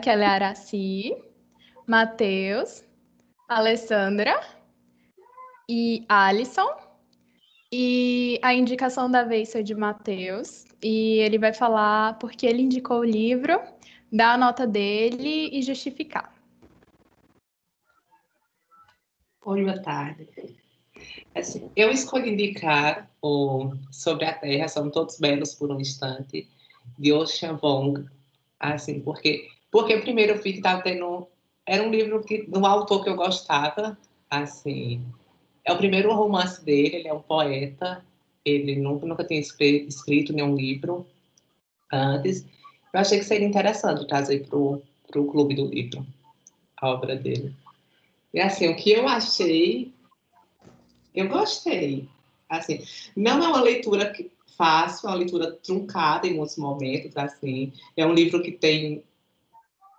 que ela é Araci, Matheus, Alessandra e Alisson. E a indicação da vez foi de Matheus. E ele vai falar porque ele indicou o livro, dar a nota dele e justificar. Oi, boa tarde. Assim, eu escolhi indicar o Sobre a Terra, São Todos Belos por um Instante, de Ocean Vong, assim, porque, porque primeiro eu vi que estava tendo... Era um livro que, de um autor que eu gostava, assim... É o primeiro romance dele, ele é um poeta, ele nunca, nunca tinha escrito, nenhum livro antes. Eu achei que seria interessante trazer para o Clube do Livro a obra dele. E assim, o que eu achei eu gostei. Assim, não é uma leitura fácil, é uma leitura truncada em muitos momentos, assim. É um livro que tem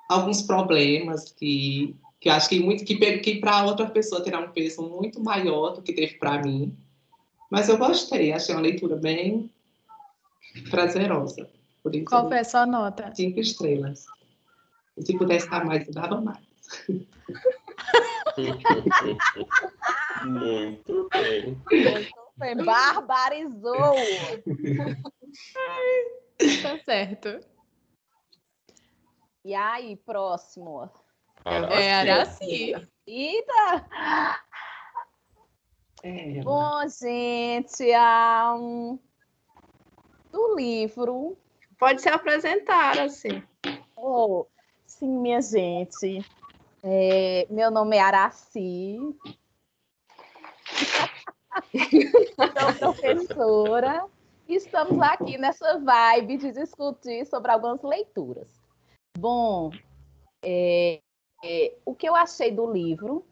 alguns problemas que, que acho que muito que, que para outra pessoa terá um peso muito maior do que teve para mim. Mas eu gostei, achei uma leitura bem prazerosa. Qual foi a sua nota? Cinco estrelas. Se pudesse dar mais, eu dava mais. Muito bem. Muito bem. Barbarizou. tá certo. E aí, próximo? Araci. É Araci. Eita! É. Bom, gente, um, do livro. Pode se apresentar, assim. Oh, sim, minha gente. É, meu nome é Araci. Sou professora. Estamos aqui nessa vibe de discutir sobre algumas leituras. Bom, é, é, o que eu achei do livro?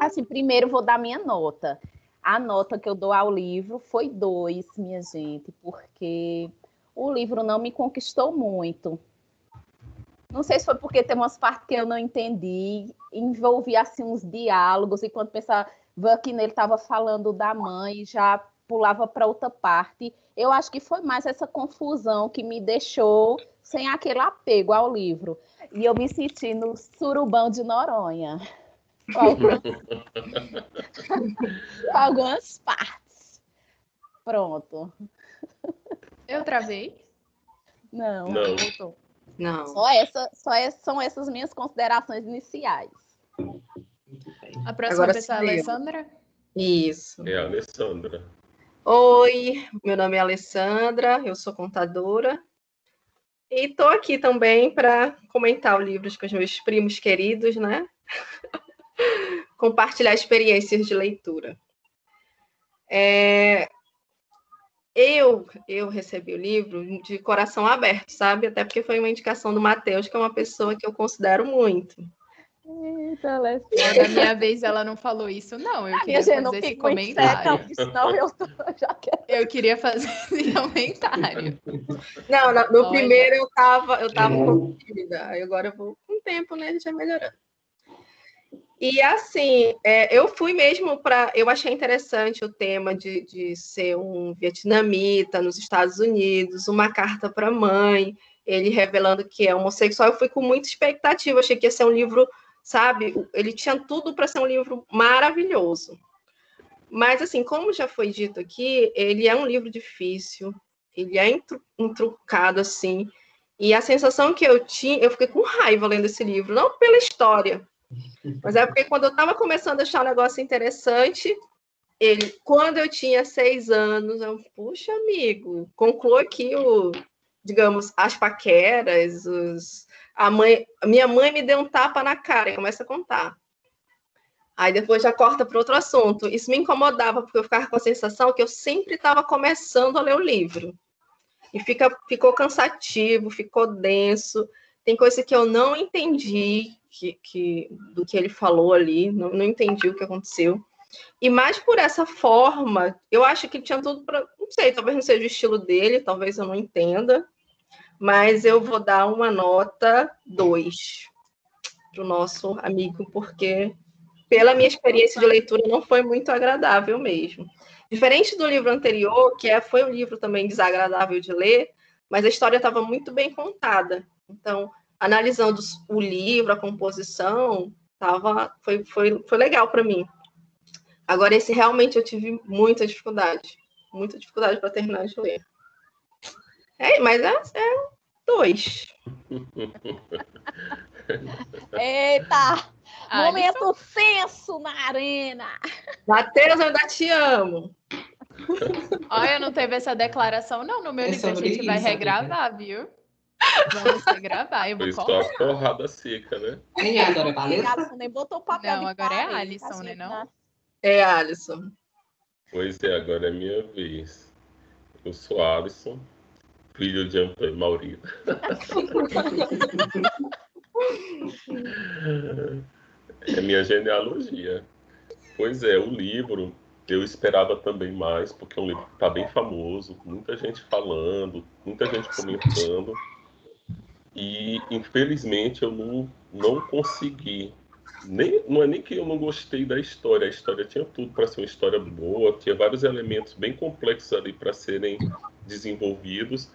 Assim, primeiro vou dar minha nota. A nota que eu dou ao livro foi dois, minha gente, porque o livro não me conquistou muito. Não sei se foi porque tem umas partes que eu não entendi, envolvi assim uns diálogos, e quando pensava que ele estava falando da mãe, já pulava para outra parte. Eu acho que foi mais essa confusão que me deixou sem aquele apego ao livro. E eu me senti no surubão de Noronha. Algumas, algumas partes. Pronto. Eu travei? Não, não. voltou. Não. Só, essa, só essa, são essas minhas considerações iniciais. A próxima Agora pessoa é a Alessandra? Isso. É a Alessandra. Oi, meu nome é Alessandra, eu sou contadora. E estou aqui também para comentar o livro com os meus primos queridos, né? Compartilhar experiências de leitura. É, eu, eu recebi o livro de coração aberto, sabe? Até porque foi uma indicação do Matheus, que é uma pessoa que eu considero muito. Eita, Da minha vez ela não falou isso, não. Eu queria fazer não esse comentário. não, eu já quero. Eu queria fazer esse comentário. Não, no, no primeiro eu tava, eu tava com dúvida. Aí agora eu vou com o tempo, né? A gente vai melhorando. E assim, é, eu fui mesmo para. Eu achei interessante o tema de, de ser um vietnamita nos Estados Unidos, uma carta para a mãe, ele revelando que é homossexual. Eu fui com muita expectativa, achei que ia ser um livro, sabe? Ele tinha tudo para ser um livro maravilhoso. Mas, assim, como já foi dito aqui, ele é um livro difícil, ele é intrucado, assim. E a sensação que eu tinha, eu fiquei com raiva lendo esse livro, não pela história, mas é porque quando eu estava começando a achar um negócio interessante, ele, quando eu tinha seis anos, eu, puxa, amigo, conclua aqui o, digamos, as paqueras, os, a mãe, minha mãe me deu um tapa na cara e começa a contar. Aí depois já corta para outro assunto. Isso me incomodava, porque eu ficava com a sensação que eu sempre estava começando a ler o livro. E fica, ficou cansativo, ficou denso. Tem coisa que eu não entendi, que, que, do que ele falou ali, não, não entendi o que aconteceu. E mais por essa forma, eu acho que tinha tudo para. Não sei, talvez não seja o estilo dele, talvez eu não entenda, mas eu vou dar uma nota 2 para o nosso amigo, porque, pela minha experiência de leitura, não foi muito agradável mesmo. Diferente do livro anterior, que é, foi um livro também desagradável de ler, mas a história estava muito bem contada. Então, analisando o livro, a composição, tava, foi, foi, foi legal para mim. Agora, esse realmente eu tive muita dificuldade. Muita dificuldade para terminar de ler. É, mas é, é dois. Eita! Momento senso na arena. Matheus, eu ainda te amo. Olha, não teve essa declaração, não. No meu É livro a gente vai isso, regravar, viu? Vamos regravar. Eu vou Foi colocar. a porrada seca, né? É agora, Valessa? Alisson nem botou o papel Não, agora é parede, Alisson, tá, né, não? né? É, Alisson. Pois é, agora é minha vez. Eu sou Alisson, filho de Antônio Maurito. É minha genealogia. Pois é, o livro eu esperava também mais, porque é um livro que está bem famoso, muita gente falando, muita gente comentando. E infelizmente eu não, não consegui. Nem, não é nem que eu não gostei da história, a história tinha tudo para ser uma história boa, tinha vários elementos bem complexos ali para serem desenvolvidos.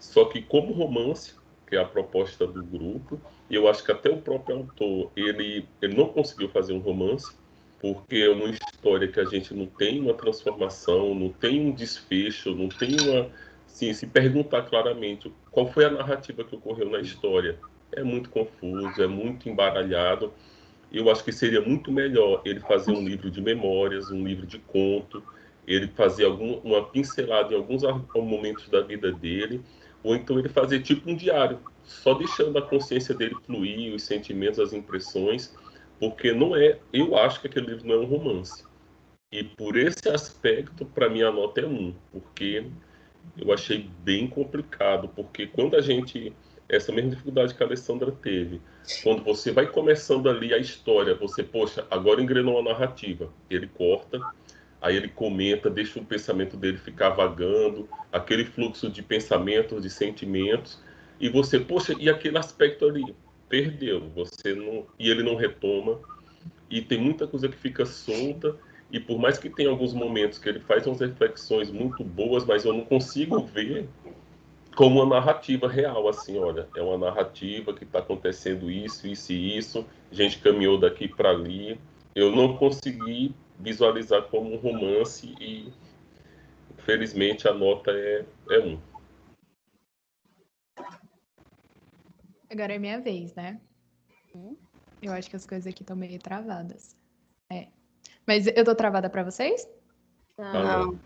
Só que como romance, que é a proposta do grupo, eu acho que até o próprio autor, ele, ele não conseguiu fazer um romance, porque é uma história que a gente não tem uma transformação, não tem um desfecho, não tem uma. Assim, se perguntar claramente qual foi a narrativa que ocorreu na história, é muito confuso, é muito embaralhado. Eu acho que seria muito melhor ele fazer um livro de memórias, um livro de conto, ele fazer algum, uma pincelada em alguns momentos da vida dele, ou então ele fazer tipo um diário, só deixando a consciência dele fluir, os sentimentos, as impressões, porque não é, eu acho que aquele livro não é um romance. E por esse aspecto, para mim a nota é um, porque eu achei bem complicado, porque quando a gente essa mesma dificuldade que a Alessandra teve, quando você vai começando ali a história, você, poxa, agora engrenou a narrativa, ele corta, aí ele comenta, deixa o pensamento dele ficar vagando, aquele fluxo de pensamentos, de sentimentos, e você, poxa, e aquele aspecto ali? Perdeu, você não, e ele não retoma, e tem muita coisa que fica solta, e por mais que tenha alguns momentos que ele faz umas reflexões muito boas, mas eu não consigo ver como uma narrativa real, assim, olha, é uma narrativa que está acontecendo isso, isso e isso, gente caminhou daqui para ali, eu não consegui visualizar como um romance e infelizmente a nota é, é um. Agora é minha vez, né? Hum. Eu acho que as coisas aqui estão meio travadas. É. Mas eu tô travada pra vocês? Tá Não.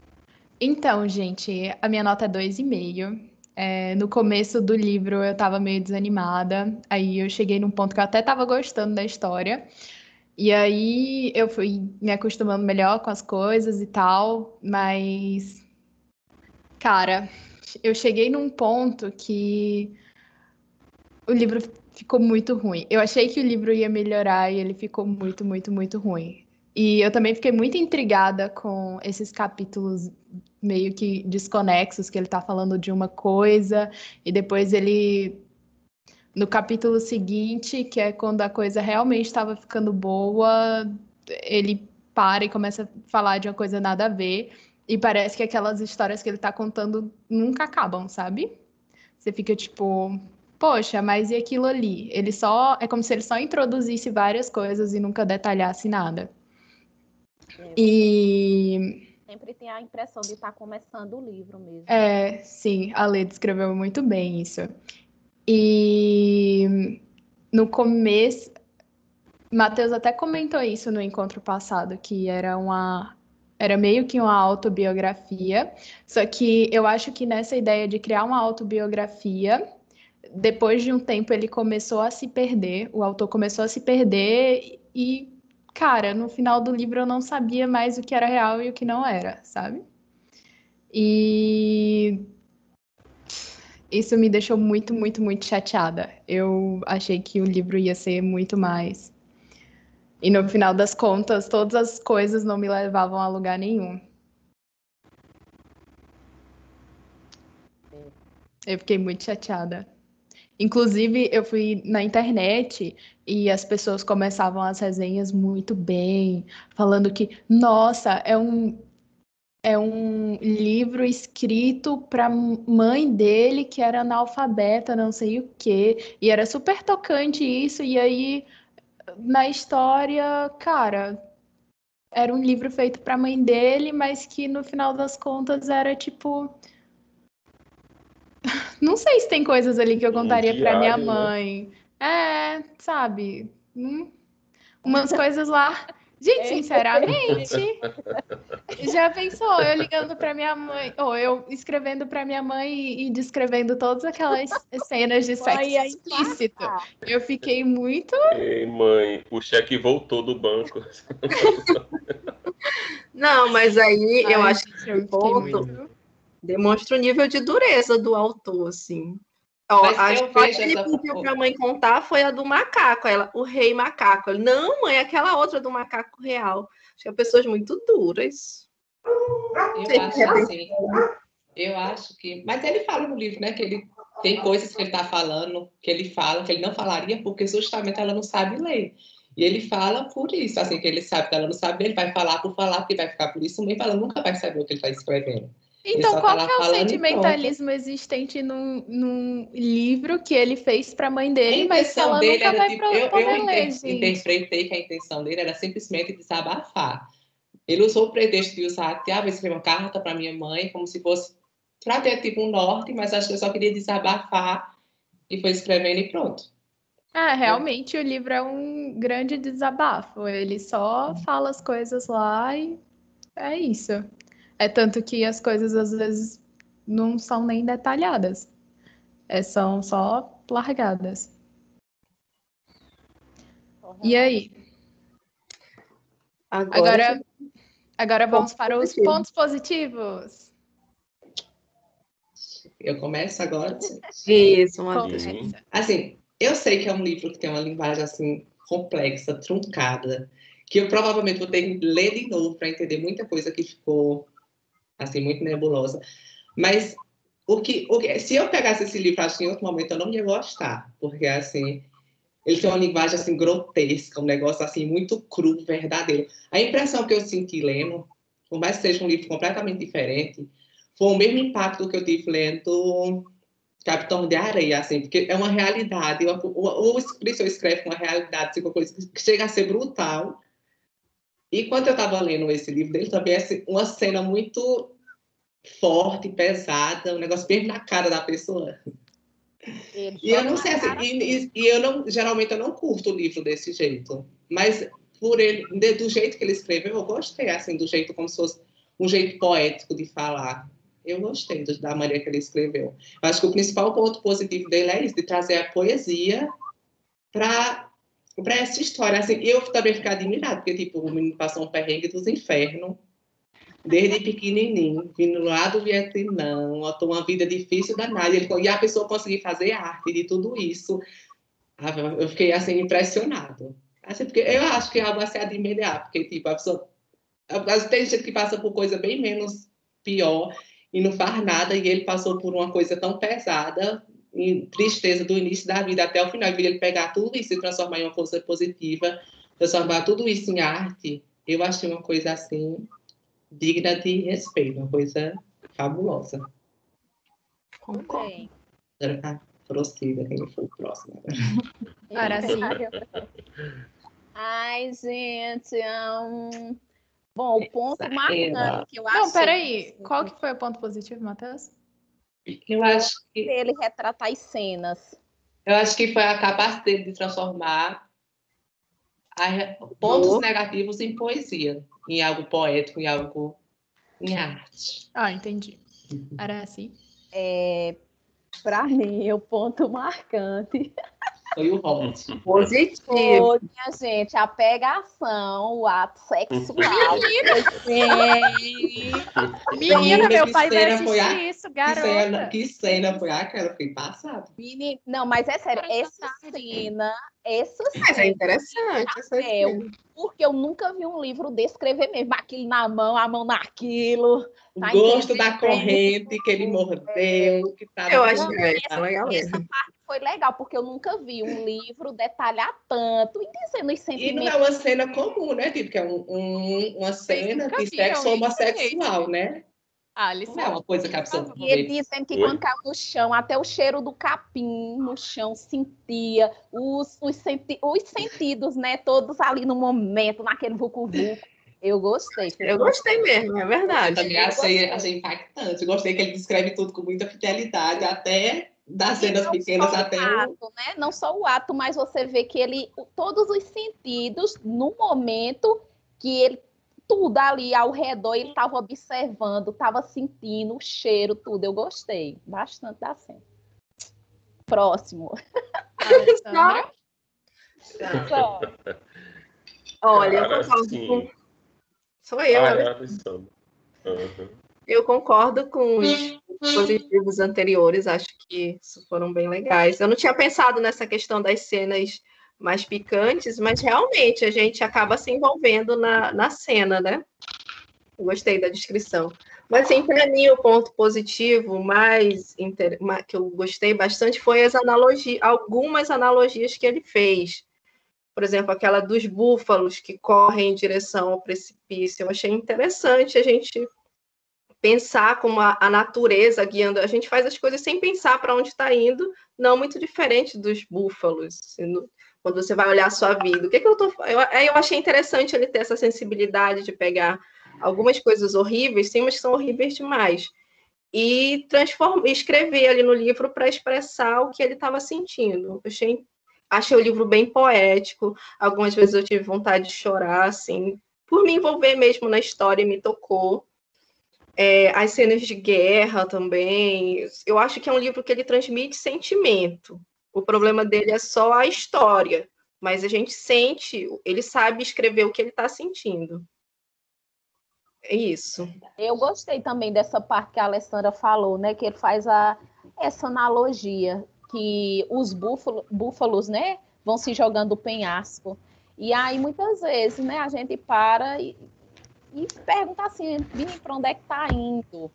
Então, gente, a minha nota é 2,5. É, no começo do livro eu tava meio desanimada. Aí eu cheguei num ponto que eu até tava gostando da história. E aí eu fui me acostumando melhor com as coisas e tal. Mas, cara, eu cheguei num ponto que o livro ficou muito ruim. Eu achei que o livro ia melhorar e ele ficou muito, muito, muito ruim. E eu também fiquei muito intrigada com esses capítulos meio que desconexos, que ele tá falando de uma coisa e depois ele no capítulo seguinte, que é quando a coisa realmente estava ficando boa, ele para e começa a falar de uma coisa nada a ver e parece que aquelas histórias que ele tá contando nunca acabam, sabe? Você fica tipo, poxa, mas e aquilo ali? Ele só é como se ele só introduzisse várias coisas e nunca detalhasse nada. E Sempre tem a impressão de estar começando o livro mesmo. É, sim, a Lê descreveu muito bem isso. E no começo, Matheus até comentou isso no encontro passado, que era uma, era meio que uma autobiografia, só que eu acho que nessa ideia de criar uma autobiografia, depois de um tempo ele começou a se perder, o autor começou a se perder e, cara, no final do livro eu não sabia mais o que era real e o que não era, sabe? E isso me deixou muito, muito, muito chateada. Eu achei que o livro ia ser muito mais. E no final das contas, todas as coisas não me levavam a lugar nenhum. Eu fiquei muito chateada. Inclusive, eu fui na internet e as pessoas começavam as resenhas muito bem, falando que, nossa, é um é um livro escrito para mãe dele que era analfabeta, não sei o quê, e era super tocante isso, e aí na história, cara, era um livro feito para mãe dele, mas que no final das contas era tipo não sei se tem coisas ali que eu contaria um para minha né? mãe. Né? É, sabe? Hum, umas coisas lá Gente, é. sinceramente, já pensou eu ligando para minha mãe, ou eu escrevendo para minha mãe e, descrevendo todas aquelas cenas de sexo mãe, explícito? Eu fiquei muito. Ei, mãe, o cheque voltou do banco. Não, mas aí Ai, eu acho que esse ponto demonstra o nível de dureza do autor, assim. Ó, a história que ele pediu para a mãe contar foi a do macaco. Ela, o rei macaco. Ele, não, mãe, aquela outra do macaco real. Tinha pessoas muito duras. Eu acho assim. Eu acho que. Mas ele fala no livro, né? Que ele tem coisas que ele está falando, que ele fala, que ele não falaria, porque justamente ela não sabe ler. E ele fala por isso, assim, que ele sabe que ela não sabe, ele vai falar por falar, porque vai ficar por isso mesmo, ela nunca vai saber o que ele está escrevendo. Então, qual tá é o sentimentalismo existente num, num, livro que ele fez para a mãe dele, mas que ela nunca vai tipo, eu, eu ler, interpretei que a intenção dele era simplesmente desabafar. Ele usou o pretexto de usar, ah, vou escrever uma carta para minha mãe, como se fosse para ter tipo um norte, mas acho que eu só queria desabafar e foi escrevendo e pronto. É, realmente o livro é um grande desabafo. Ele só fala as coisas lá e é isso. É tanto que as coisas às vezes não são nem detalhadas. É, são só largadas. E aí? Agora, agora, agora vamos para os pontos positivos. Eu começo agora? Isso, uma Assim, eu sei que é um livro que tem uma linguagem assim complexa, truncada, que eu provavelmente vou ter que ler de novo para entender muita coisa que ficou assim, muito nebulosa. Mas o que, o que, se eu pegasse esse livro, acho que em outro momento eu não ia gostar, porque, assim, ele tem uma linguagem, assim, grotesca, um negócio, assim, muito cru, verdadeiro. A impressão que eu senti lendo, por mais que seja um livro completamente diferente, foi o mesmo impacto que eu tive lendo Capitão de Areia, assim, porque é uma realidade, o, o, o escreve uma realidade, assim, uma coisa que chega a ser brutal, e quando eu estava lendo esse livro dele, também é uma cena muito forte, pesada, um negócio bem na cara da pessoa. e eu não sei assim, e, e, eu não, geralmente eu não curto o livro desse jeito, mas por ele, do jeito que ele escreveu, eu gostei, assim, do jeito como se fosse um jeito poético de falar. Eu gostei da maneira que ele escreveu. Eu acho que o principal ponto positivo dele é isso, de trazer a poesia para para essa história. Assim, eu também fiquei admirada, porque, tipo, o menino passou um perrengue dos infernos, desde pequenininho, vindo lá do Vietnã, uma vida difícil danada, ele, e a pessoa conseguir fazer arte de tudo isso. Ah, eu fiquei, assim, impressionado. Assim, porque eu acho que é algo a se admirar, porque, tipo, a pessoa... Tem gente que passa por coisa bem menos pior e não faz nada, e ele passou por uma coisa tão pesada, em tristeza do início da vida até o final, e ele pegar tudo isso e transformar em uma coisa positiva, transformar tudo isso em arte, eu achei uma coisa assim digna de respeito, uma coisa fabulosa. Concordo. Agora tá, prossiga, quem foi o próximo. Para sim. Ai, gente, um... bom, o ponto marcante que eu acho. Não, peraí, qual que foi o ponto positivo, Matheus? Eu acho que. Ele retratar as cenas. Eu acho que foi a capacidade dele de transformar pontos negativos em poesia, em algo poético, em algo em arte. Ah, entendi. Era assim. É, Para mim, o ponto marcante foi o hot. Positivo. Foi, minha gente, a pegação, o ato sexual. Menina! Menina, meu pai vai assistir a... isso, garota. Que cena, que cena foi aquela? Fiquei passada. Menina, não, mas é sério, essa cena, essa cena... Mas é interessante essa é, cena. Porque eu nunca vi um livro descrever mesmo aquilo na mão, a mão naquilo. Tá o gosto da corrente que ele mordeu. Que eu acho que é legal. Essa parte foi legal, porque eu nunca vi um livro detalhar tanto e dizendo os E não sentimentos. é uma cena comum, né? Tipo, que é um, um- uma cena de sexo isso, homossexual, né? Alisson. Não é uma coisa que a pessoa E ele dizendo que Oi? quando caiu no chão, até o cheiro do capim no chão sentia, os, os, senti os sentidos, né? Todos ali no momento, naquele vucu-vucu. Eu gostei. Eu gostei mesmo, é Eu verdade. também Eu achei, gostei. achei impactante. Eu gostei que ele descreve tudo com muita fidelidade, até das cenas pequenas só até o. ato, né? Não só o ato, mas você vê que ele, todos os sentidos, no momento que ele, tudo ali ao redor, ele estava observando, estava sentindo o cheiro, tudo. Eu gostei bastante da cena. Próximo. Alessandra. Só. Olha, eu Cara, concordo com. Sou eu, Ah, a lição. Aham. Eu concordo com os positivos anteriores, acho que isso foram bem legais. Eu não tinha pensado nessa questão das cenas mais picantes, mas realmente a gente acaba se envolvendo na, na cena, né? Eu gostei da descrição. Mas, assim, para mim, o ponto positivo mais inter... que eu gostei bastante foi as analogias, algumas analogias que ele fez. Por exemplo, aquela dos búfalos que correm em direção ao precipício. Eu achei interessante a gente pensar como a, a natureza guiando. A gente faz as coisas sem pensar para onde está indo, não muito diferente dos búfalos. Quando você vai olhar a sua vida, o que, que eu tô. Eu, aí eu achei interessante ele ter essa sensibilidade de pegar algumas coisas horríveis, sim, mas são horríveis demais. E transformar, escrever ali no livro para expressar o que ele estava sentindo. Eu achei, achei o livro bem poético. Algumas vezes eu tive vontade de chorar, assim, por me envolver mesmo na história e me tocou. É, as cenas de guerra também. Eu acho que é um livro que ele transmite sentimento. O problema dele é só a história, mas a gente sente, ele sabe escrever o que ele está sentindo. É isso. Eu gostei também dessa parte que a Alessandra falou, né? Que ele faz a, essa analogia que os búfalo, búfalos, né? Vão se jogando do penhasco. E aí, muitas vezes, né? A gente para e, e pergunta assim, Vini, para onde é que tá indo?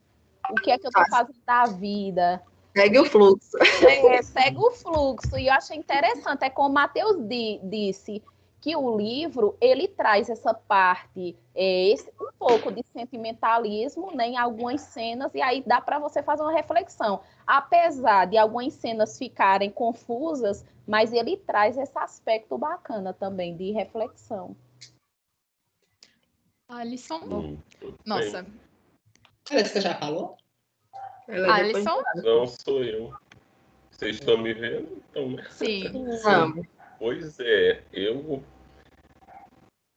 O que é que eu tô fazendo da vida? Segue o fluxo. É, segue o fluxo. E eu achei interessante, é como o Matheus di- disse, que o livro, ele traz essa parte, é, esse- um pouco de sentimentalismo né, em algumas cenas, e aí dá para você fazer uma reflexão. Apesar de algumas cenas ficarem confusas, mas ele traz esse aspecto bacana também de reflexão. Alisson. Bem. Nossa. Parece que você já falou? Ela é Alisson? Não sou eu. Vocês estão me vendo? Então, né? Sim. Vamos. Pois é, eu.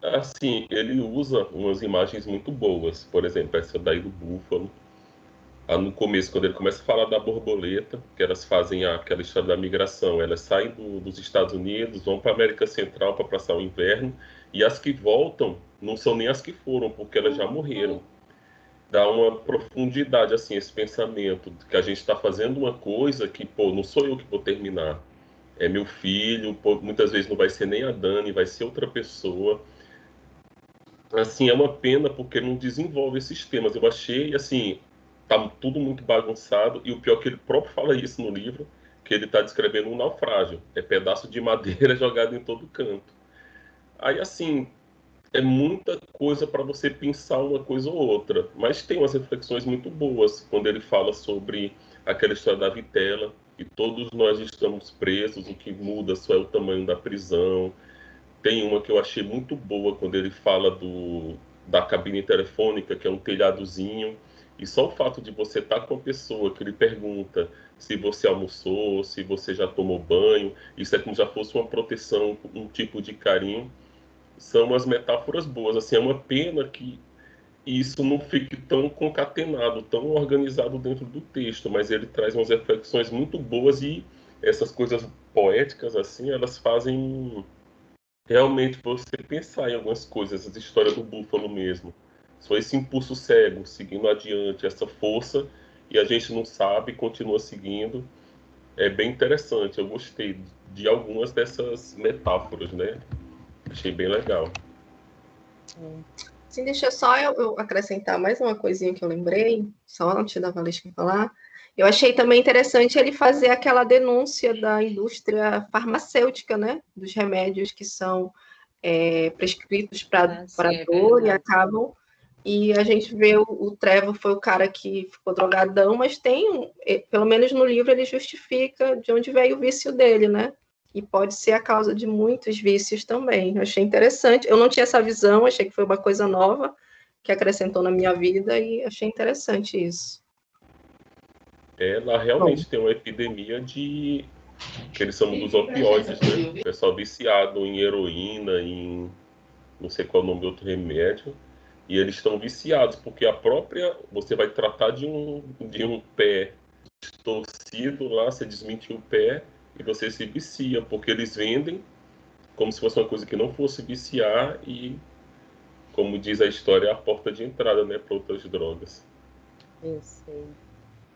Assim, ele usa umas imagens muito boas. Por exemplo, essa daí do búfalo. Ah, No começo, quando ele começa a falar da borboleta, que elas fazem aquela história da migração, elas saem do- dos Estados Unidos, vão para a América Central para passar o inverno, e as que voltam não são nem as que foram, porque elas já morreram. Dá uma profundidade, assim, esse pensamento, de que a gente está fazendo uma coisa que, pô, não sou eu que vou terminar é meu filho, pô, muitas vezes não vai ser nem a Dani, vai ser outra pessoa. Assim, é uma pena porque não desenvolve esses temas. Eu achei, assim, tá tudo muito bagunçado e o pior é que ele próprio fala isso no livro, que ele está descrevendo um naufrágio. É pedaço de madeira jogado em todo canto. Aí, assim, é muita coisa para você pensar uma coisa ou outra, mas tem umas reflexões muito boas quando ele fala sobre aquela história da vitela, que todos nós estamos presos, o que muda só é o tamanho da prisão. Tem uma que eu achei muito boa quando ele fala do, da cabine telefônica, que é um telhadozinho, e só o fato de você estar com a pessoa que ele pergunta se você almoçou, se você já tomou banho, isso é como já fosse uma proteção, um tipo de carinho. São umas metáforas boas. Assim, é uma pena que isso não fique tão concatenado, tão organizado dentro do texto, mas ele traz umas reflexões muito boas e essas coisas poéticas assim, elas fazem realmente você pensar em algumas coisas, essa história do búfalo mesmo. Só esse impulso cego, seguindo adiante, essa força, e a gente não sabe, continua seguindo. É bem interessante, eu gostei de algumas dessas metáforas, né? Achei bem legal. Sim, deixa só eu, eu acrescentar mais uma coisinha que eu lembrei, só antes da Valesca falar, Eu achei também interessante ele fazer aquela denúncia da indústria farmacêutica, né? Dos remédios que são é, prescritos para Ah, é dor e acabam. E a gente vê o, o Trevor foi o cara que ficou drogadão, mas tem, um- eh, pelo menos no livro, ele justifica de onde veio o vício dele, né? E pode ser a causa de muitos vícios também. Eu achei interessante. Eu não tinha essa visão, achei que foi uma coisa nova que acrescentou na minha vida e achei interessante isso. Ela realmente tem uma epidemia de. que eles chamam dos opioides, né? O pessoal viciado em heroína, em. não sei qual é o nome do outro remédio. E eles estão viciados, porque a própria. Você vai tratar de um, de um pé torcido lá, você desmentiu o pé e você se vicia, porque eles vendem como se fosse uma coisa que não fosse viciar e, como diz a história, é a porta de entrada, né, para outras drogas. Eu sei.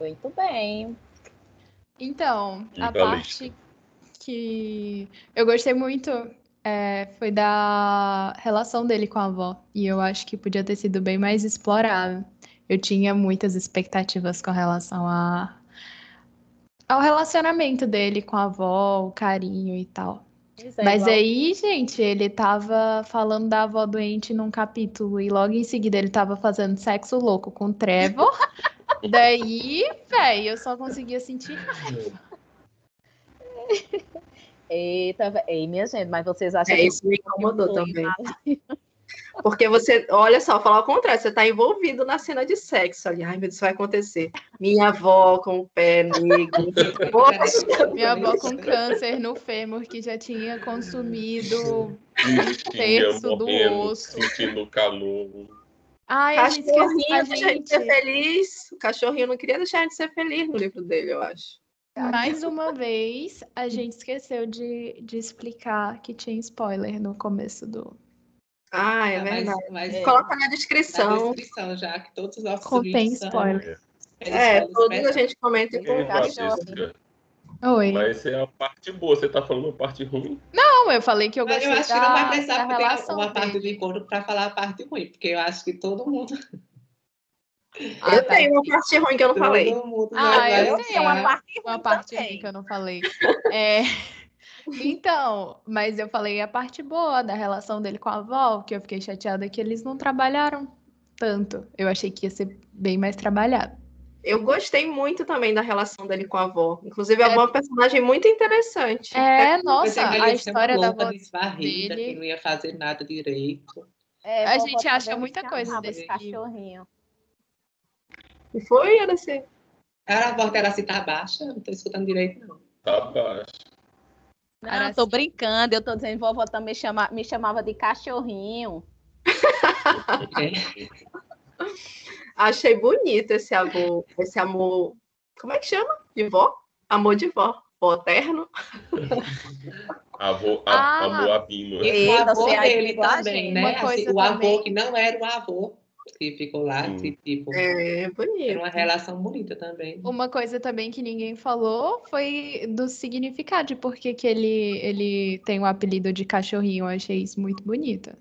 Muito bem. Então, a Diga a parte que eu gostei muito é, foi da relação dele com a avó. E eu acho que podia ter sido bem mais explorado. Eu tinha muitas expectativas com relação a, ao relacionamento dele com a avó, o carinho e tal. É, Mas igual- aí, gente, ele tava falando da avó doente num capítulo e logo em seguida ele tava fazendo sexo louco com o Trevor. Daí, véi, eu só conseguia sentir raiva. Eita, ei, minha gente, mas vocês acham É, que isso me incomodou também. Porque você, olha só, falar o contrário, você está envolvido na cena de sexo ali. Ai, meu Deus, isso vai acontecer. Minha avó com o pé negro. Minha avó com câncer no fêmur que já tinha consumido. Bichinha terço do osso. sentindo calor. Ai, a gente esquece. cachorrinho A deixa a gente ser feliz. O cachorrinho não queria deixar a gente ser feliz no livro dele, eu acho. mais uma vez, a gente esqueceu de, de explicar que tinha spoiler no começo do. Ah, é Ah, mas- verdade. mas É. Coloca na na descrição. descrição já, que todos os nossos Contém são- spoiler. eles É, falam todos a gente comenta em cachorro. Patrícia, Oi. Mas é a parte boa, você tá falando a parte ruim? Não, eu falei que eu Mas gostei eu acho que não vai da, precisar da relação uma parte dele. do encontro para falar a parte ruim, porque eu acho que todo mundo. Ah, eu tá. tenho uma parte ruim que eu não falei. Todo mundo Ah, eu tenho uma parte Uma parte ruim que eu não falei. É, Então, mas eu falei a parte boa da relação dele com a avó, que eu fiquei chateada que eles não trabalharam tanto. Eu achei que ia ser bem mais trabalhado. Eu gostei muito também da relação dele com a avó. Inclusive, a É. avó é um personagem muito interessante. É, Eu nossa, a uma história da avó desvarrida, dele- que não ia fazer nada direito. É, A vovó gente acha muita coisa desse de cachorrinho. E foi, era assim. Era a voz dela assim, tá baixa, não tô escutando direito, não. Tá baixo. Não, Era eu tô assim. brincando, eu tô dizendo, vovó também chama, me chamava de cachorrinho. Achei bonito esse amor, esse amor. Como é que chama? De vó? Amor de vó. Vó terno. Avô, Ah. a, amor abino. E o avô aí dele também, né? Assim, o avô também- que não era o avô que ficou lá, Hum. que, tipo, É era bonito. uma relação bonita também. Uma coisa também que ninguém falou foi do significado de por que ele, ele tem o apelido de cachorrinho. Eu achei isso muito bonito.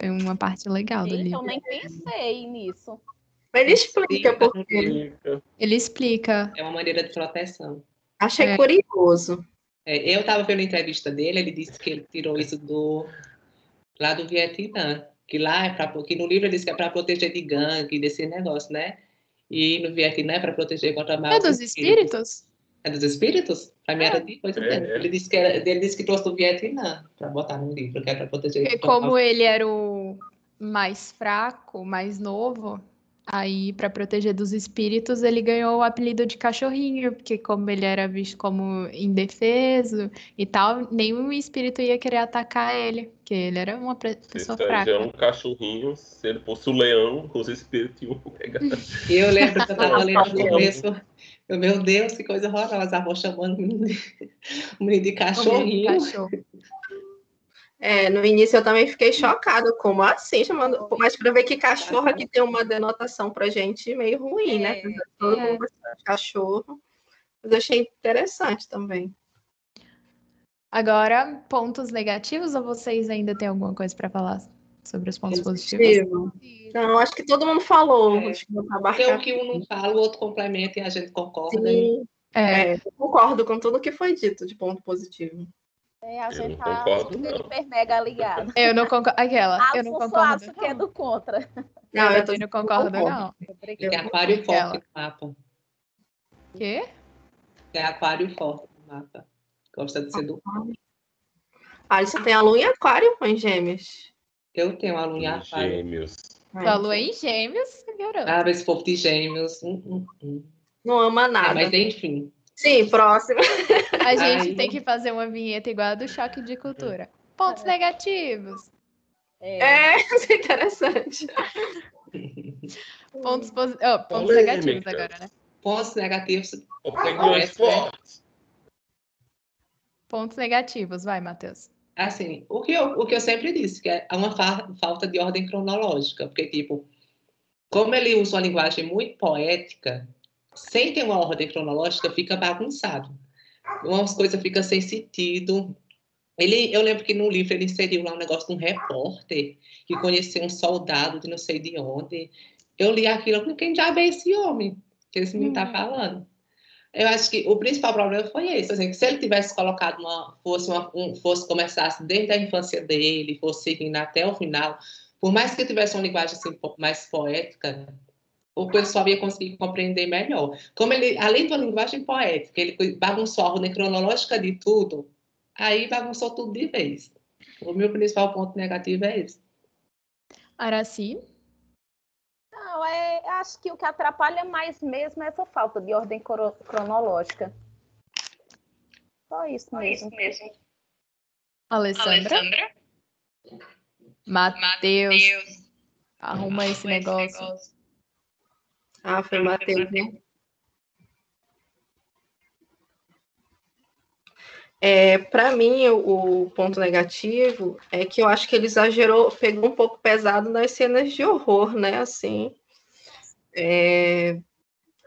Foi uma parte legal do Gente, livro. eu nem pensei nisso. Ele explica Explica. porque Ele explica. É uma maneira de proteção. achei É. curioso. É, eu estava vendo a entrevista dele, ele disse que ele tirou isso do lá do Vietnã, que lá é para que no livro ele diz que é para proteger de gangue, desse negócio, né? E no Vietnã é para proteger contra É maus dos espíritos? É dos espíritos? Para mim É. era de coisa É. dele. Ele disse que era, ele disse que trouxe do Vietnã para botar no livro, que é para proteger Porque como ele era o mais fraco, mais novo, aí para proteger dos espíritos, ele ganhou o apelido de cachorrinho, porque como ele era visto como indefeso e tal, nenhum espírito ia querer atacar ele, porque ele era uma pessoa Esse aí fraca. é um cachorrinho. Se ele fosse o leão, os espíritos iam pegar. Eu lembro que eu estava lendo no começo, eu, meu Deus, que coisa horrorosa, a avó chamando o menino de, o menino de cachorrinho. Cachorro. É, no início eu também fiquei chocada, como assim, chamando. Mas para ver que cachorro aqui tem uma denotação pra gente meio ruim, né? É, Todo é. mundo gosta de cachorro. Mas eu achei interessante também. Agora, pontos negativos ou vocês ainda têm alguma coisa para falar sobre os pontos positivos? Positivo. Não, acho que todo mundo falou. É. Acho que abarcar. o que um não fala, o outro complementa e a gente concorda. e- Sim, É, é, concordo com tudo que foi dito de ponto positivo. É, a Eu gente não tá concordo, super, não. mega ligado. eu não concordo. Aquela, eu não concordo. acho que é do contra. Não, eu eu não concordo, não. Tem aquário forte no mapa. Quê? Tem aquário forte no mapa. Gosta de ser do. Ah, você tem a lua em aquário ou em gêmeos? Eu tenho a lua em aquário. Gêmeos. Sua lua em gêmeos, garoto. Ah, esse povo de gêmeos. Hum, hum, hum. Não ama Ah, nada. mas enfim. Sim, próximo. A gente Ai. tem que fazer uma vinheta igual a do choque de cultura. Pontos negativos. É. É, isso é interessante. Pontos, posi... oh, pontos negativos agora, né? Pontos negativos. Opiniões fortes. Pontos negativos, vai, Matheus. Assim, o que eu, o que eu sempre disse, que é uma fa- falta de ordem cronológica. Porque, tipo, como ele usa uma linguagem muito poética, sem ter uma ordem cronológica, fica bagunçado. Umas coisas ficam sem sentido. Ele, eu lembro que no livro ele inseriu lá um negócio de um repórter que conheceu um soldado de não sei de onde. Eu li aquilo, falei, quem já é esse homem que esse menino está falando? Eu acho que o principal problema foi esse, assim, se ele tivesse colocado uma, fosse uma, um, fosse começasse desde a infância dele, fosse seguindo até o final, por mais que tivesse uma linguagem assim, mais poética, o pessoal ia conseguir compreender melhor. Como ele, além de uma linguagem poética, ele bagunçou a ordem cronológica de tudo, aí bagunçou tudo de vez. O meu principal ponto negativo é esse. Araci. Não, é, acho que o que atrapalha mais mesmo é essa falta de ordem cronológica. Só isso mesmo. Alessandra. Matheus. Arruma esse negócio. Ah, foi Matheus, né? É, para mim, o, o ponto negativo é que eu acho que ele exagerou, pegou um pouco pesado nas cenas de horror, né? Assim, é,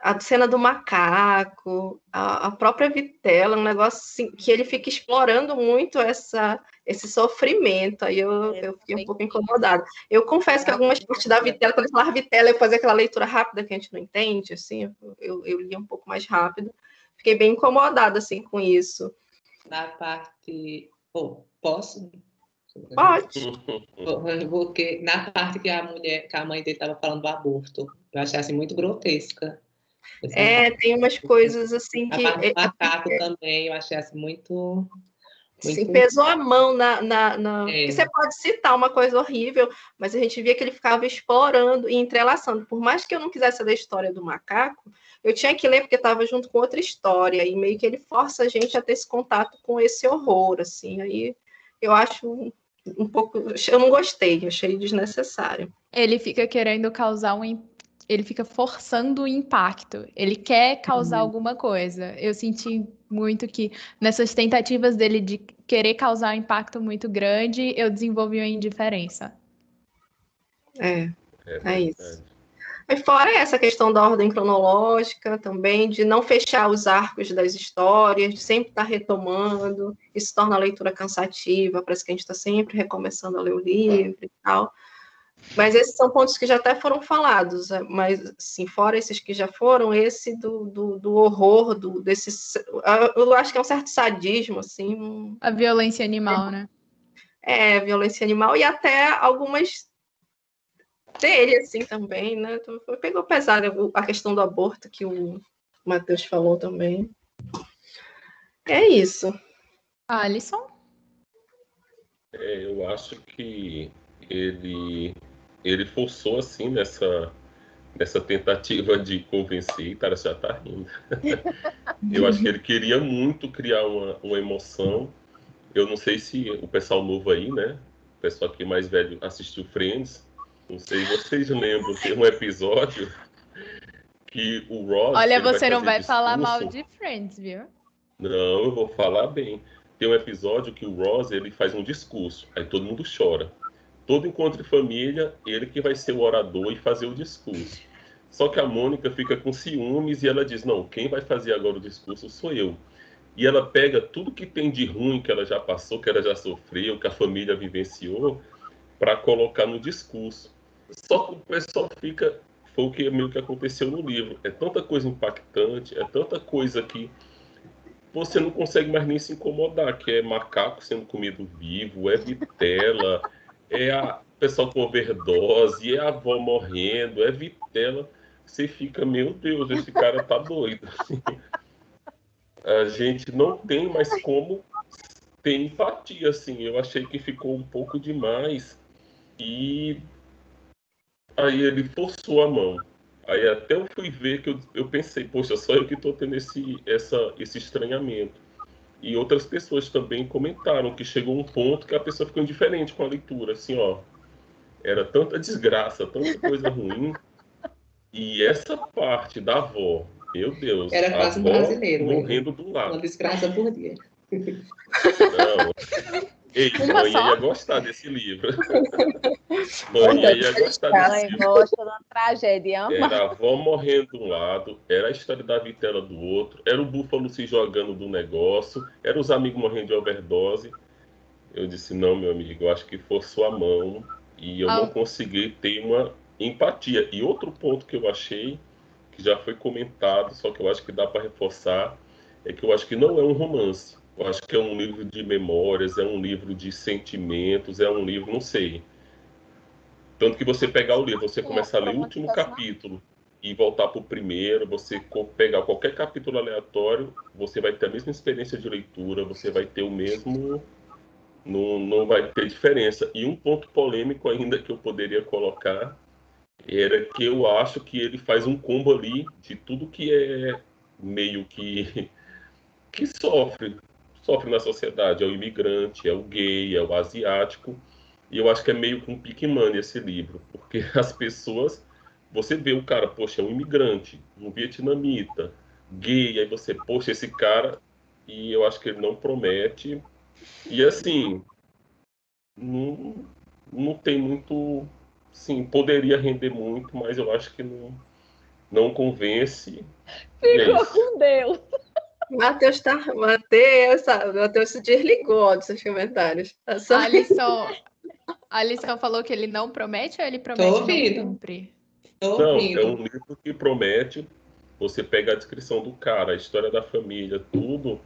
a cena do macaco, a, a própria vitela, um negócio assim, que ele fica explorando muito essa, esse sofrimento. Aí eu, eu fiquei um pouco incomodada. Eu confesso que algumas partes da vitela, quando ele falava vitela, eu fazia aquela leitura rápida que a gente não entende, assim, eu, eu lia um pouco mais rápido. Fiquei bem incomodada, assim, com isso. Na parte. Oh, posso? Pode. Porque na parte que a mulher, que a mãe dele estava falando do aborto, eu achei assim muito grotesca. Assim, É, tem umas coisas assim a que parte do é, macaco também, eu achei assim muito. muito- pesou a mão na. na, na... É. Você pode citar uma coisa horrível, mas a gente via que ele ficava explorando e entrelaçando. Por mais que eu não quisesse ler a história do macaco, eu tinha que ler porque estava junto com outra história, e meio que ele força a gente a ter esse contato com esse horror, assim. Aí eu acho um, um pouco. Eu não gostei, achei desnecessário. Ele fica querendo causar um. Ele fica forçando o impacto. Ele quer causar Uhum. alguma coisa. Eu senti muito que nessas tentativas dele de querer causar um impacto muito grande, eu desenvolvi uma indiferença. É. É, É isso. E fora essa questão da ordem cronológica também, de não fechar os arcos das histórias, de sempre estar retomando, isso torna a leitura cansativa, parece que a gente está sempre recomeçando a ler o livro e tal. Mas esses são pontos que já até foram falados, é, mas assim, fora esses que já foram, esse do, do, do horror, do, desse, eu acho que é um certo sadismo, assim, A violência animal, né? é, violência animal e até algumas dele, assim, também, né? Então, pegou pesado a questão do aborto que o Matheus falou também. É isso. Alisson? É, eu acho que ele ele forçou assim nessa nessa tentativa de convencer, Tara já tá rindo. eu acho que ele queria muito criar uma, uma emoção. Eu não sei se o pessoal novo aí, né? O pessoal aqui mais velho assistiu Friends. Não sei, vocês lembram tem um episódio que o Ross Olha, você não fazer vai falar mal discurso. de Friends, viu? Não, eu vou falar bem. Tem um episódio que o Ross ele faz um discurso, aí todo mundo chora. Todo encontro de família, ele que vai ser o orador e fazer o discurso. Só que a Mônica fica com ciúmes e ela diz: Não, quem vai fazer agora o discurso sou eu. E ela pega tudo que tem de ruim que ela já passou, que ela já sofreu, que a família vivenciou, para colocar no discurso. Só que o pessoal fica. Foi o que meio que aconteceu no livro. É tanta coisa impactante, é tanta coisa que você não consegue mais nem se incomodar, que é macaco sendo comido vivo, é vitela, é a pessoal com overdose, é a avó morrendo, é vitela. Você fica, meu Deus, esse cara tá doido. a gente não tem mais como ter empatia, assim. Eu achei que ficou um pouco demais. E aí ele forçou a mão. Aí até eu fui ver que eu, eu pensei, poxa, só eu que estou tendo esse, essa, esse estranhamento. E outras pessoas também comentaram que chegou um ponto que a pessoa ficou indiferente com a leitura, assim, ó. Era tanta desgraça, tanta coisa ruim. E essa parte da avó, meu Deus. Era quase um brasileiro. Morrendo do lado. Uma desgraça por dia. Não. Ei, mãe ia gostar desse livro. mãe ia gostar desse livro. gosta da tragédia. Ama. Era a avó morrendo de um lado, era a história da vitela do outro, era o búfalo se jogando do negócio, era os amigos morrendo de overdose. Eu disse, não, meu amigo, eu acho que forçou a mão e eu ah. não consegui ter uma empatia. E outro ponto que eu achei, que já foi comentado, só que eu acho que dá para reforçar, é que eu acho que não é um romance eu acho que é um livro de memórias, é um livro de sentimentos, é um livro, não sei. Tanto que você pegar o livro, você começar a ler o último capítulo e voltar para o primeiro, você pegar qualquer capítulo aleatório, você vai ter a mesma experiência de leitura, você vai ter o mesmo. Não, não vai ter diferença. E um ponto polêmico ainda que eu poderia colocar era que eu acho que ele faz um combo ali de tudo que é meio que que sofre sofre na sociedade. É o imigrante, é o gay, é o asiático. E eu acho que é meio com pique money esse livro, porque as pessoas. Você vê o cara, poxa, é um imigrante, um vietnamita, gay, aí você, poxa, esse cara. E eu acho que ele não promete. E assim. Não, não tem muito. Sim, poderia render muito, mas eu acho que não, não convence. Ficou é com Deus. Matheus tá. Matheus, Matheus se desligou dos seus comentários. Tá só... Alisson, Alisson falou que ele não promete ou ele promete Tô não cumprir? Tô não, é um livro que promete. Você pega a descrição do cara, a história da família, tudo.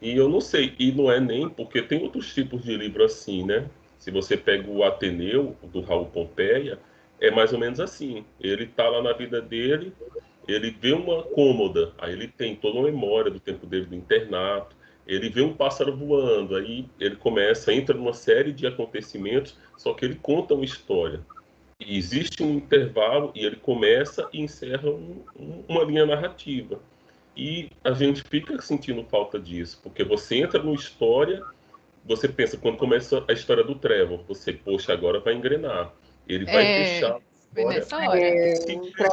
E eu não sei, e não é nem porque tem outros tipos de livro assim, né? Se você pega o Ateneu, do Raul Pompeia, é mais ou menos assim. Ele tá lá na vida dele, ele vê uma cômoda, aí ele tem toda uma memória do tempo dele do internato, ele vê um pássaro voando, aí ele começa, entra numa série de acontecimentos, só que ele conta uma história. E existe um intervalo e ele começa e encerra um, um, uma linha narrativa. E a gente fica sentindo falta disso, porque você entra numa história, você pensa, quando começa a história do Trevor, você, poxa, agora vai engrenar. Ele vai é... fechar foi nessa hora. É,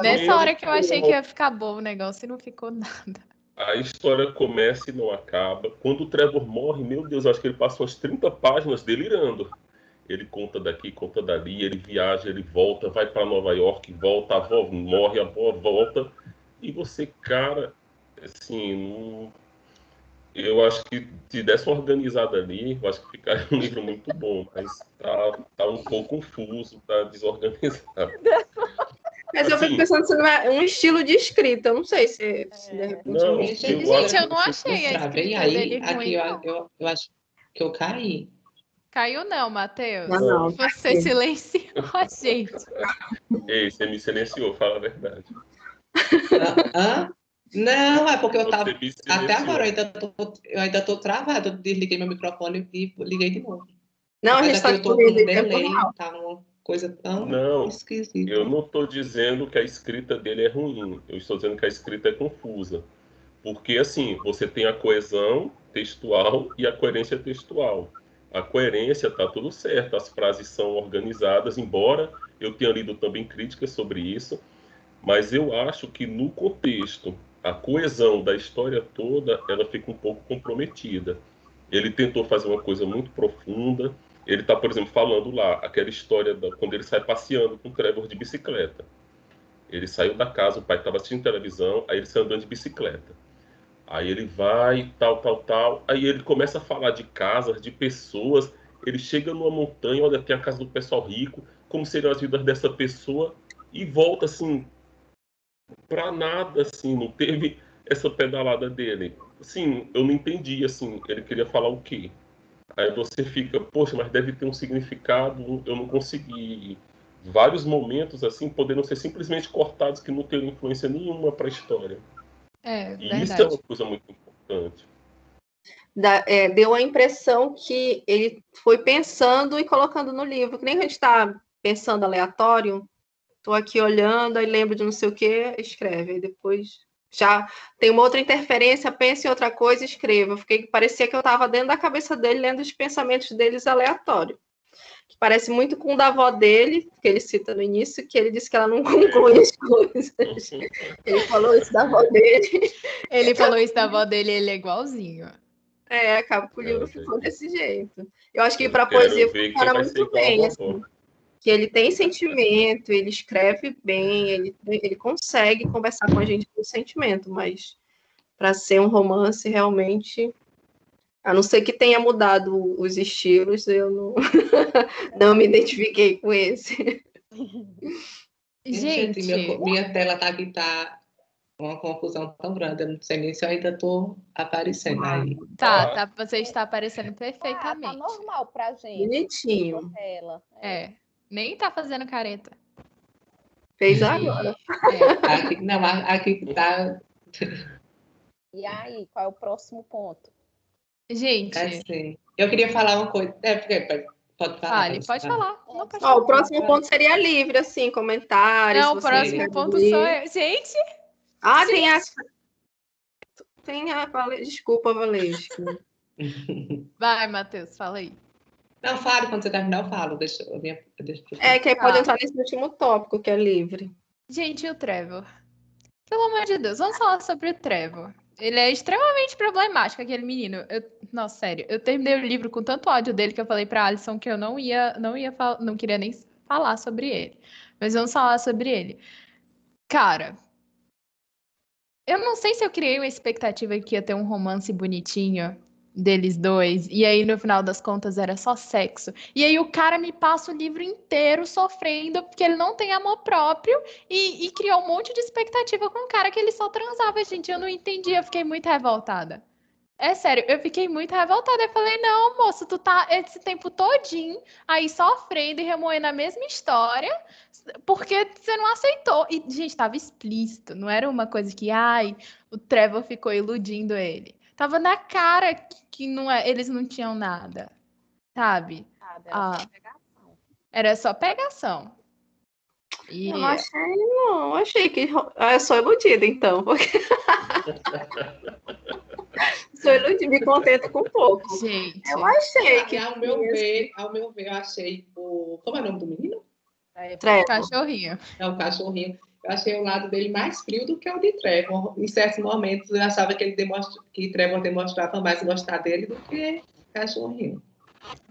nessa hora que eu achei que ia ficar bom o negócio e não ficou nada. A história começa e não acaba. Quando o Trevor morre, meu Deus, acho que ele passou as 30 páginas delirando. Ele conta daqui, conta dali, ele viaja, ele volta, vai para Nova York, volta, a avó morre, a avó volta. E você, cara, assim, não eu acho que se desse uma organizada ali, eu acho que ficaria um livro muito bom, mas tá, tá um pouco confuso, tá desorganizado. Mas assim, eu fico pensando se não é um estilo de escrita, eu não sei se, se de repente... Não, eu Gente, eu não achei a escrita aí, dele aqui eu, eu, eu, acho que eu caí. Caiu não, Matheus. Não, não, você tá silenciou a gente. Ei, você me silenciou, fala a verdade. Hã? Não, é porque eu tava. Até agora eu ainda tô, eu ainda tô travado. Eu desliguei meu microfone e liguei de novo. Não, a gente tá tô com um delay, tá uma coisa tão não, esquisita. Eu não estou dizendo que a escrita dele é ruim. Eu estou dizendo que a escrita é confusa. Porque, assim, você tem a coesão textual e a coerência textual. A coerência tá tudo certo, as frases são organizadas, embora eu tenha lido também críticas sobre isso, mas eu acho que no contexto a coesão da história toda ela fica um pouco comprometida. Ele tentou fazer uma coisa muito profunda. Ele está, por exemplo, falando lá aquela história da, quando ele sai passeando com o Trevor de bicicleta. Ele saiu da casa, o pai estava assistindo televisão, aí ele saiu andando de bicicleta. Aí ele vai, tal, tal, tal. Aí ele começa a falar de casas, de pessoas. Ele chega numa montanha, olha, tem a casa do pessoal rico, como seriam as vidas dessa pessoa, e volta assim, pra nada, assim, não teve essa pedalada dele. Assim, eu não entendi, assim, ele queria falar o quê? Aí você fica, poxa, mas deve ter um significado, eu não consegui. Vários momentos, assim, poderiam ser simplesmente cortados que não teriam influência nenhuma para a história. É, E verdade. isso é uma coisa muito importante. Da- é, deu a impressão que ele foi pensando e colocando no livro, que nem a gente está pensando aleatório. Estou aqui olhando, aí lembro de não sei o que, escreve. Aí depois já tem uma outra interferência, pensa em outra coisa, escreva. Eu Fiquei, parecia que eu estava dentro da cabeça dele, lendo os pensamentos deles aleatório. Que parece muito com o da avó dele, que ele cita no início, que ele disse que ela não conclui as coisas. Ele falou isso da avó dele. Ele falou isso da avó dele, ele é igualzinho. É, acaba que o livro ficou desse jeito. Eu acho que para poesia funciona muito bem, assim, que ele tem sentimento, ele escreve bem, ele, ele consegue conversar com a gente com sentimento, mas para ser um romance realmente, a não ser que tenha mudado os estilos, eu não, não me identifiquei com esse. Gente, minha, minha tela tá aqui, tá uma confusão tão grande. Eu não sei nem se eu ainda tô aparecendo aí. tá, tá, você está aparecendo Ah, tá perfeitamente. normal pra gente. Bonitinho. Ela. É, nem tá fazendo careta. Fez agora. É. Aqui, não, a- aqui tá E aí, qual é o próximo ponto? Gente, assim. Eu queria falar uma coisa. É, porque- pode- falar. fale, pode fala. falar. Não, pode Ó, o próximo ponto seria livre, assim, comentários. Não, o próximo ponto ler. sou eu. Gente, Ah, tem a. Tem a. Desculpa, Valesca. vai, Matheus, fala aí. Não, fale, quando você terminar, eu falo. Deixa, eu minha- deixa eu- É, que aí pode Tá. entrar nesse último tópico, que é livre. Gente, e o Trevor? Pelo amor de Deus, vamos falar sobre o Trevor. Ele é extremamente problemático, aquele menino. Eu- nossa, sério, eu terminei o livro com tanto ódio dele que eu falei pra Alison que eu não ia, não ia, não queria nem falar sobre ele. Mas vamos falar sobre ele. Cara, eu não sei se eu criei uma expectativa que ia ter um romance bonitinho deles dois, e aí no final das contas era só sexo. E aí o cara me passa o livro inteiro sofrendo porque ele não tem amor próprio e, e criou um monte de expectativa com um cara que ele só transava, gente. Eu não entendi, eu fiquei muito revoltada. É sério, eu fiquei muito revoltada. Eu falei, não, moço, tu tá esse tempo todinho aí sofrendo e remoendo a mesma história porque você não aceitou. E, gente, tava explícito, não era uma coisa que, ai, o Trevor ficou iludindo ele. Tava na cara que, que não é, eles não tinham nada, sabe? Nada, Ah. era só pegação. Era só pegação. E Eu não achei, não. Achei que. Ah, eu sou iludida, então. Porque... sou iludida, me contento com pouco. gente, Eu achei que. Ao meu ver, ao meu ver, eu achei o. Como é o nome do menino? É, Trevor. cachorrinho. É o cachorrinho. Eu achei o lado dele mais frio do que o de Trevor. Em certos momentos, eu achava que ele demonstra... que Trevor demonstrava mais gostar dele do que cachorrinho.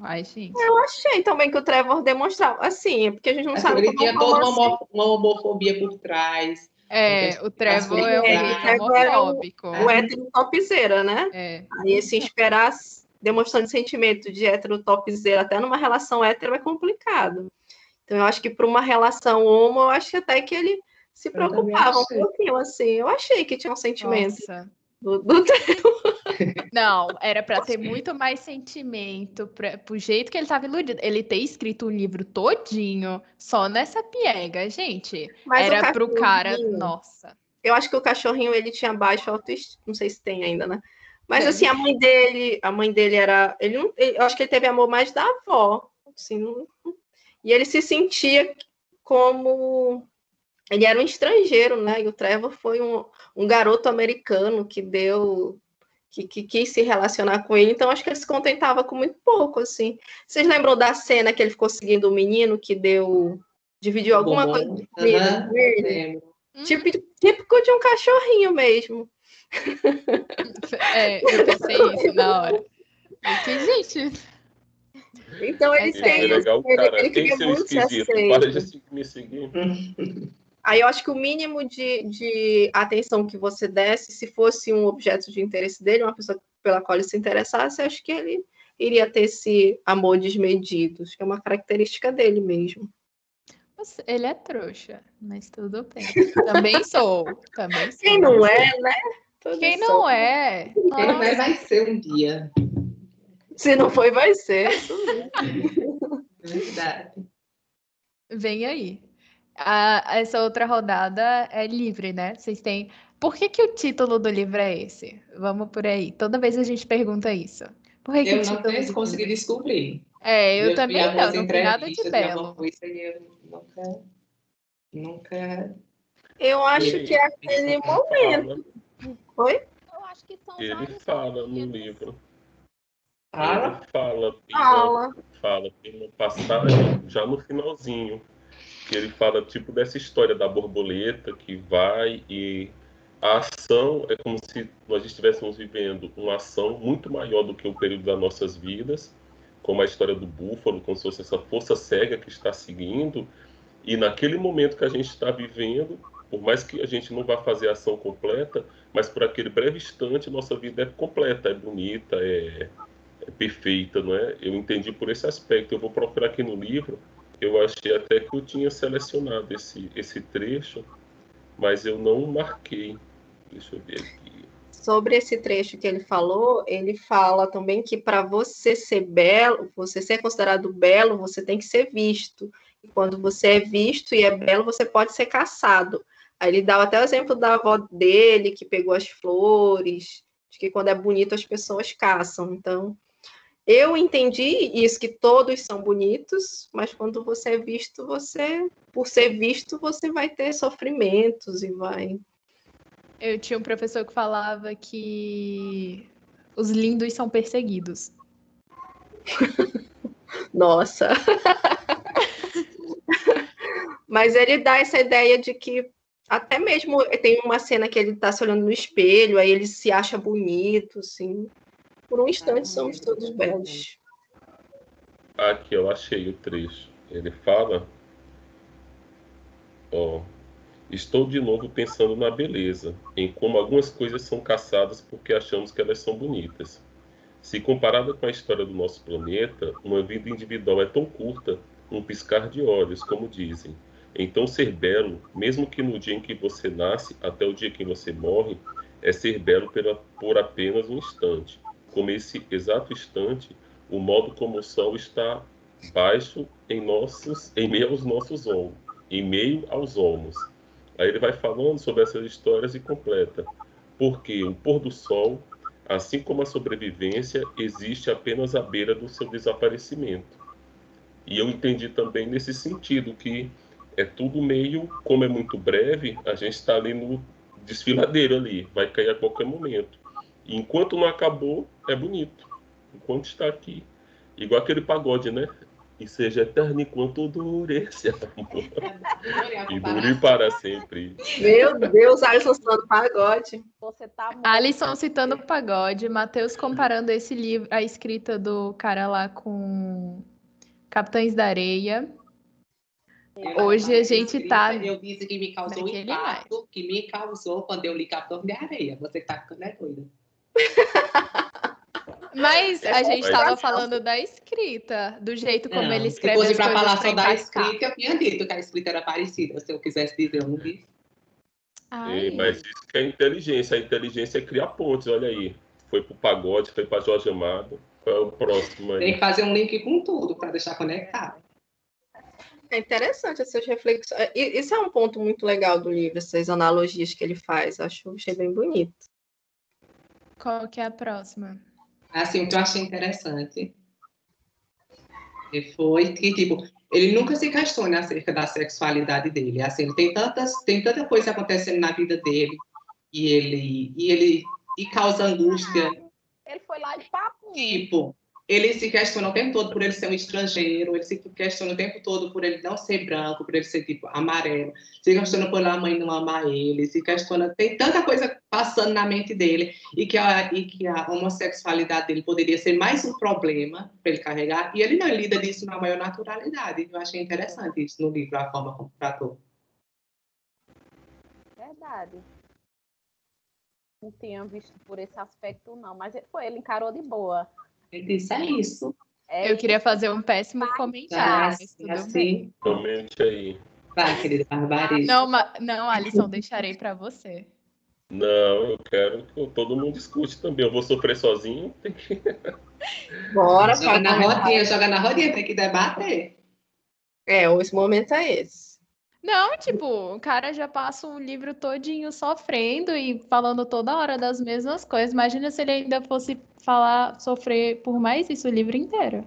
Ai, gente. Eu achei também que o Trevor demonstrava. Assim, é porque a gente não Assim, sabe ele como tinha é um toda uma, uma homofobia por trás. É, o Trevor é um É, menino o Trevor é o- homofóbico. O hétero topzera, né? É. Aí, assim, esperar demonstrando sentimento de hétero topzera até numa relação hétero é complicado. Então, eu acho que para uma relação homo, eu acho que até que ele se também preocupava um pouquinho, assim. Eu achei que tinha um sentimento Nossa. do, do Não, era pra ter muito mais sentimento, pra, pro jeito que ele tava iludido. Ele ter escrito o livro todinho só nessa piega, gente. Mas o era pro cara. Nossa. Eu acho que o cachorrinho ele tinha baixo autoestima, não sei se tem ainda, né? Mas assim, a mãe dele, a mãe dele era, ele não, ele- eu acho que ele teve amor mais da avó, assim, não- e ele se sentia como ele era um estrangeiro, né? E o Trevor foi um, um garoto americano que deu que, que quis se relacionar com ele, então acho que ele se contentava com muito pouco, assim. Vocês lembram da cena que ele ficou seguindo o menino que deu dividiu alguma Bombom. coisa de comida Aham, com ele? lembro. Hum, Típico, típico de um cachorrinho mesmo. É, eu pensei isso na hora. Porque, gente, Então ele É É, tem. legal, ele, cara. ele Quem seu esquisito? Para de me seguir. Aí eu acho que o mínimo de, de atenção que você desse, se fosse um objeto de interesse dele, uma pessoa pela qual ele se interessasse, acho que ele iria ter esse amor desmedido. Acho que é uma característica dele mesmo. Ele é trouxa, mas tudo bem. Também sou. Também sou. Quem não é, né? Todos Quem não são. é? Quem não é, vai ser um dia. Se não foi, vai ser. Verdade. Vem aí. A, essa outra rodada é livre, né? Vocês têm. Por que, que o título do livro é esse? Vamos por aí. Toda vez a gente pergunta isso. Por que eu que não tenho consegui descobrir. É, eu, eu também não, não tem nada de belo. Eu nunca, nunca. Eu acho que é aquele momento. Oi? Eu acho que são Ele fala no livro. Fala? Ele fala, fala. fala, uma passagem já no finalzinho, que ele fala tipo dessa história da borboleta que vai e a ação é como se nós estivéssemos vivendo uma ação muito maior do que o período das nossas vidas, como a história do búfalo, como se fosse essa força cega que está seguindo, e naquele momento que a gente está vivendo, por mais que a gente não vá fazer a ação completa, mas por aquele breve instante nossa vida é completa, é bonita, é, é perfeita, não é? Eu entendi por esse aspecto. Eu vou procurar aqui no livro. Eu achei até que eu tinha selecionado esse, esse trecho, mas eu não marquei. Deixa eu ver aqui. Sobre esse trecho que ele falou, ele fala também que para você ser belo, você ser considerado belo, você tem que ser visto. E quando você é visto e é belo, você pode ser caçado. Aí ele dá até o exemplo da avó dele, que pegou as flores, de que quando é bonito as pessoas caçam. Então, eu entendi isso, que todos são bonitos, mas quando você é visto, você, por ser visto, você vai ter sofrimentos e vai eu tinha um professor que falava que os lindos são perseguidos. Nossa. Mas ele dá essa ideia de que até mesmo tem uma cena que ele está se olhando no espelho, aí ele se acha bonito, assim. Por um instante somos todos belos. Aqui eu achei o trecho. Ele fala, ó, Estou de novo pensando na beleza, em como algumas coisas são caçadas porque achamos que elas são bonitas. Se comparada com a história do nosso planeta, uma vida individual é tão curta, um piscar de olhos, como dizem. Então, ser belo, mesmo que no dia em que você nasce até o dia em que você morre, é ser belo pela, por apenas um instante. Como esse exato instante, o modo como o sol está baixo em nossos, em meio aos nossos olhos, em meio aos olmos Aí ele vai falando sobre essas histórias e completa. Porque o pôr do sol, assim como a sobrevivência, existe apenas à beira do seu desaparecimento. E eu entendi também nesse sentido que é tudo meio, como é muito breve, a gente está ali no desfiladeiro ali, vai cair a qualquer momento. E enquanto não acabou, é bonito. Enquanto está aqui. Igual aquele pagode, né? e seja eterno enquanto dure esse amor. e dure para sempre. Meu Deus, Alisson citando pagode. Você tá Alisson citando pagode, Matheus comparando esse livro, a escrita do cara lá com Capitães da Areia. Hoje a gente tá. Eu disse que me causou um impacto, que me causou quando eu li Capitães da Areia. Você tá ficando é doida. Mas é a gente estava falando da escrita, do jeito como não, ele escreve. Se fosse para falar só da escrita, eu tinha dito que a escrita era parecida. Se eu quisesse dizer, eu não disse. Ei, mas isso que é inteligência. A inteligência é criar pontes, olha aí. Foi pro pagode, foi para Jorge Amado. Qual é o próximo aí? Tem que fazer um link com tudo para deixar conectado. É interessante essas reflexões. Isso é um ponto muito legal do livro, essas analogias que ele faz. Acho achei bem bonito. Qual que é a próxima? Assim, o que eu achei interessante foi que, tipo, ele nunca se questiona acerca da sexualidade dele. Assim, tem tantas, tem tanta coisa acontecendo na vida dele e ele e ele e causa angústia. Ele foi lá de papo. Tipo, ele se questiona o tempo todo por ele ser um estrangeiro, ele se questiona o tempo todo por ele não ser branco, por ele ser tipo amarelo, se questiona por a mãe não amar ele, se questiona, tem tanta coisa passando na mente dele e que a, e que a homossexualidade dele poderia ser mais um problema para ele carregar, e ele não lida disso na maior naturalidade. Eu achei interessante isso no livro, a forma como tratou. Verdade. Não tinha visto por esse aspecto, não, mas foi, ele encarou de boa Ele disse, é isso. É Eu queria fazer um péssimo Ah, comentário, mas assim, assim. Comente aí. Vai, querida barbarista. Não, não, Alisson, deixarei pra você. Não, eu quero que todo mundo escute também. Eu vou sofrer sozinho, tem que. Bora, Joga na rodinha, joga na rodinha, tem que debater. É, esse momento é esse. Não, tipo, o cara já passa um livro todinho sofrendo e falando toda hora das mesmas coisas. Imagina se ele ainda fosse falar, sofrer por mais isso o livro inteiro.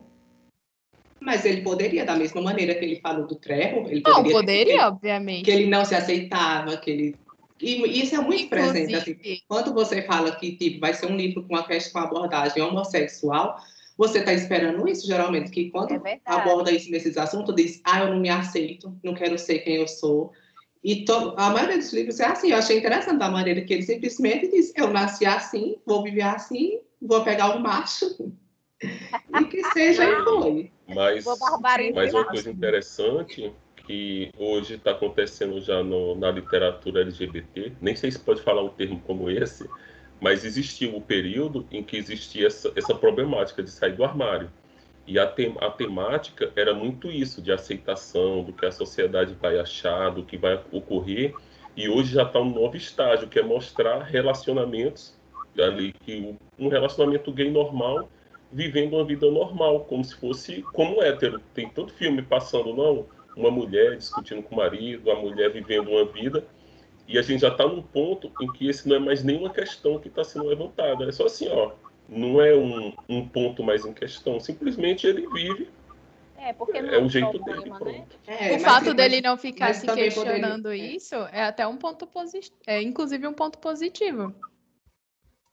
Mas ele poderia, da mesma maneira que ele falou do Trevor, ele Não, poderia poderia, que obviamente. ele não se aceitava, que ele. E isso é muito presente. Assim, Inclusive, quando você fala que tipo, vai ser um livro com uma questão com abordagem homossexual, você está esperando isso, geralmente, que quando É aborda isso nesses assuntos, diz, ah, eu não me aceito, não quero ser quem eu sou. E to- a maioria dos livros é assim, eu achei interessante a maneira que ele simplesmente diz, eu nasci assim, vou viver assim, vou pegar um macho, e que seja e foi. Mas, mas uma coisa interessante que hoje está acontecendo já no- na literatura LGBT, nem sei se pode falar um termo como esse, mas existiu o período em que existia essa, essa problemática de sair do armário. E a, a temática era muito isso, de aceitação, do que a sociedade vai achar, do que vai ocorrer. E hoje já está um novo estágio, que é mostrar relacionamentos ali, que um relacionamento gay normal vivendo uma vida normal, como se fosse como hétero. Tem todo filme passando, não, uma mulher discutindo com o marido, a mulher vivendo uma vida, e a gente já está num ponto em que esse não é mais nenhuma questão que está sendo levantada. É só assim, ó, não é um, um ponto mais em questão, simplesmente ele vive, É, porque não é um o jeito problema, dele, né? É, o mas- fato mas- dele não ficar se poderia- questionando é. isso é até um ponto positivo. É inclusive um ponto positivo.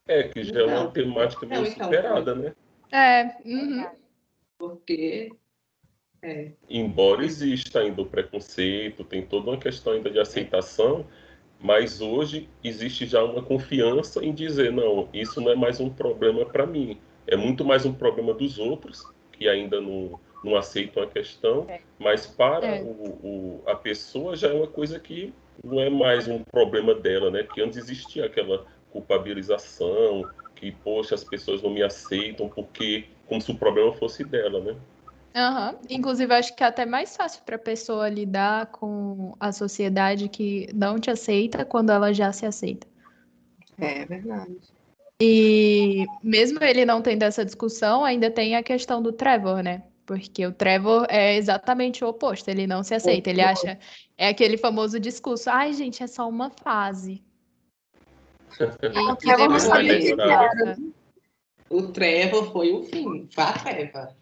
É, que já é uma Então, temática meio então, superada, né? É, uhum. Porque. É, Embora exista ainda o preconceito, tem toda uma questão ainda de aceitação, mas hoje existe já uma confiança em dizer, não, isso não é mais um problema para mim, é muito mais um problema dos outros, que ainda não, não aceitam a questão, É. mas para É. o, o- a pessoa já é uma coisa que não é mais um problema dela, né? Que antes existia aquela culpabilização, que, poxa, as pessoas não me aceitam porque, como se o problema fosse dela, né? Aham. Inclusive, acho que é até mais fácil para a pessoa lidar com a sociedade que não te aceita quando ela já se aceita. É verdade. E mesmo ele não tendo essa discussão, ainda tem a questão do Trevor, né? Porque o Trevor é exatamente o oposto, ele não se aceita, ele acha, é aquele famoso discurso, ai gente, é só uma fase. E que Trevor depois o Trevor foi o fim, a treva.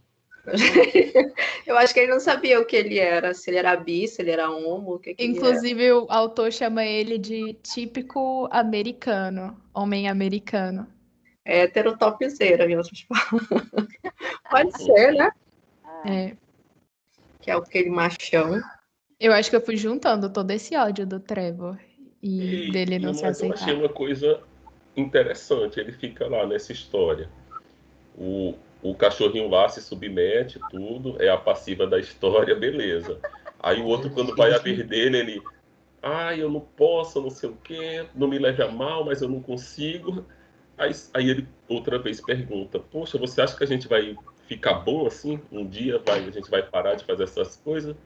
Eu acho que ele não sabia o que ele era, se ele era bi, se ele era homo, o que, que ele era. Inclusive, o autor chama ele de típico americano, homem americano. É heterotopzera, em outras palavras. Pode ser, né? É, Que é aquele machão. eu acho que eu fui juntando todo esse ódio do Trevor e E- dele não e- se mas eu achei aceitar. uma coisa interessante. Ele fica lá nessa história. O, o cachorrinho lá se submete, tudo, é a passiva da história, beleza. Aí o outro, quando vai a vez dele, ele. Ah, eu não posso, não sei o quê, não me leve a mal, mas eu não consigo. Aí, aí ele outra vez pergunta: Poxa, você acha que a gente vai ficar bom assim? Um dia vai, a gente vai parar de fazer essas coisas?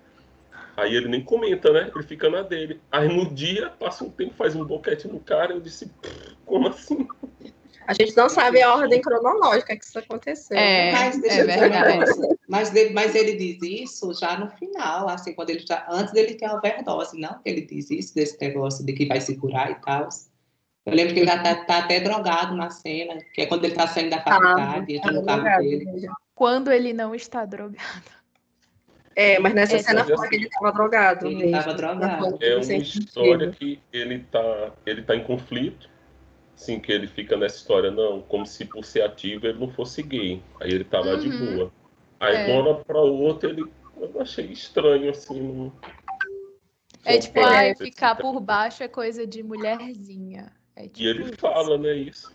Aí ele nem comenta, né? Ele fica na dele. Aí no dia, passa um tempo, faz um boquete no cara, eu disse, "Pff, como assim? A gente não sabe a ordem cronológica que isso aconteceu. É, Mas deixa é verdade. Mas, ele- mas ele diz isso já no final, assim, quando ele já, antes dele ter a overdose, não que ele diz isso, desse negócio de que vai se curar e tal. Eu lembro que ele já tá, tá até drogado na cena, que é quando ele tá saindo da faculdade, entra no carro dele. Quando ele não está drogado. É, mas nessa É, cena foi que ele estava drogado. Ele mesmo. tava drogado. É uma história que ele tá, ele tá em conflito. Sim, que ele fica nessa história, não, como se por ser ativo ele não fosse gay. Aí ele tá lá de Uhum. boa. Aí É. de uma hora pra outra ele. Eu achei estranho, assim. Não... É tipo, ai, ficar por baixo é coisa de mulherzinha. É tipo E ele isso. fala, né, isso.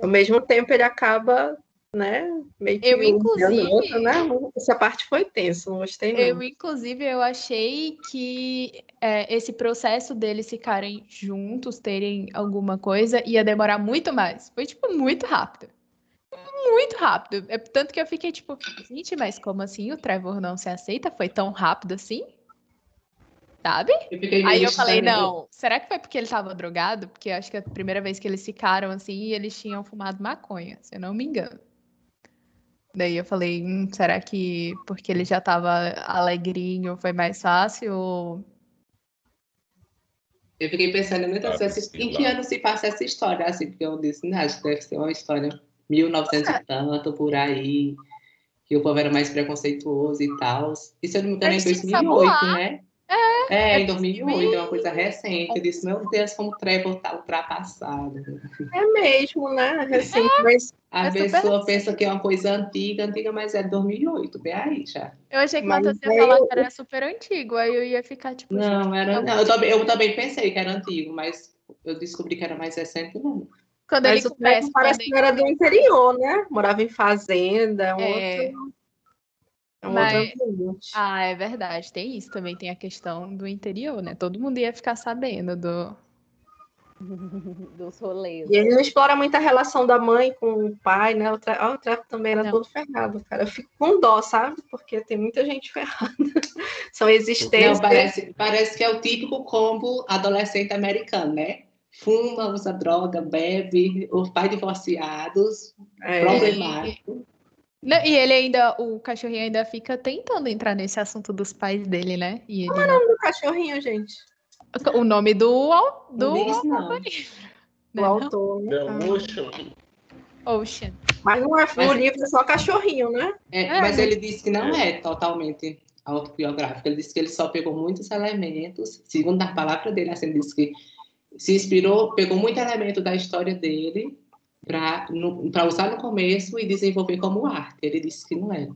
Ao mesmo tempo, ele acaba, né, meio que Eu, inclusive- o outro, né? Essa parte foi tensa, não gostei não. Eu, inclusive, eu achei que é, esse processo deles ficarem juntos, terem alguma coisa, ia demorar muito mais. Foi, tipo, muito rápido. muito rápido. É tanto que eu fiquei tipo, gente, mas como assim o Trevor não se aceita? Foi tão rápido assim? Sabe? Eu Aí eu falei, não, será que foi porque ele tava drogado? Porque eu acho que a primeira vez que eles ficaram assim, eles tinham fumado maconha, se eu não me engano. Daí eu falei, hum, será que porque ele já tava alegrinho foi mais fácil? Ou... Eu fiquei pensando muitas Ah, vezes sei em que lá. ano se passa essa história, assim, porque eu disse, não, acho que deve ser uma história 1900 e tanto, por aí, que o povo era mais preconceituoso e tal. Se eu não me engano, é em Mas tinha 2008, Samuá. né? É, é em 2008, é uma coisa recente. Eu disse, meu Deus, como o Trevor tá ultrapassado. É mesmo, né? Recente, mas A É pessoa pensa que é uma coisa antiga, antiga, mas é 2008, vê aí já. Eu achei que o Matheus ia aí falar que era super antigo, aí eu ia ficar tipo. Não, gente, era, não. não eu, também, eu também pensei que era antigo, mas eu descobri que era mais recente, não. Quando Mas ele começa, parece que era do interior, né? Morava em fazenda, é um É. outro. É um Mas- outro ambiente. Ah, é verdade, tem isso também, tem a questão do interior, né? Todo mundo ia ficar sabendo do. Dos rolês. E ele não explora muito a relação da mãe com o pai, né? O, Tre... ah, o também era Não. todo ferrado, cara. Eu fico com dó, sabe? Porque tem muita gente ferrada. São Não, existências. parece, parece que é o típico combo adolescente americano, né? Fuma, usa droga, bebe, os pais divorciados, É. problemático. Não, e ele ainda, o cachorrinho ainda fica tentando entrar nesse assunto dos pais dele, né? E ele não- do cachorrinho, gente. O nome do, do Não diz não. O autor. né? The Ah. Ocean. Ocean. Mas não é, Mas- livro é só cachorrinho, né? É, É, mas ele disse que não é totalmente autobiográfico. Ele disse que ele só pegou muitos elementos, segundo a palavra dele, assim, ele disse que se inspirou, pegou muito elemento da história dele para usar no começo e desenvolver como arte. Ele disse que não é,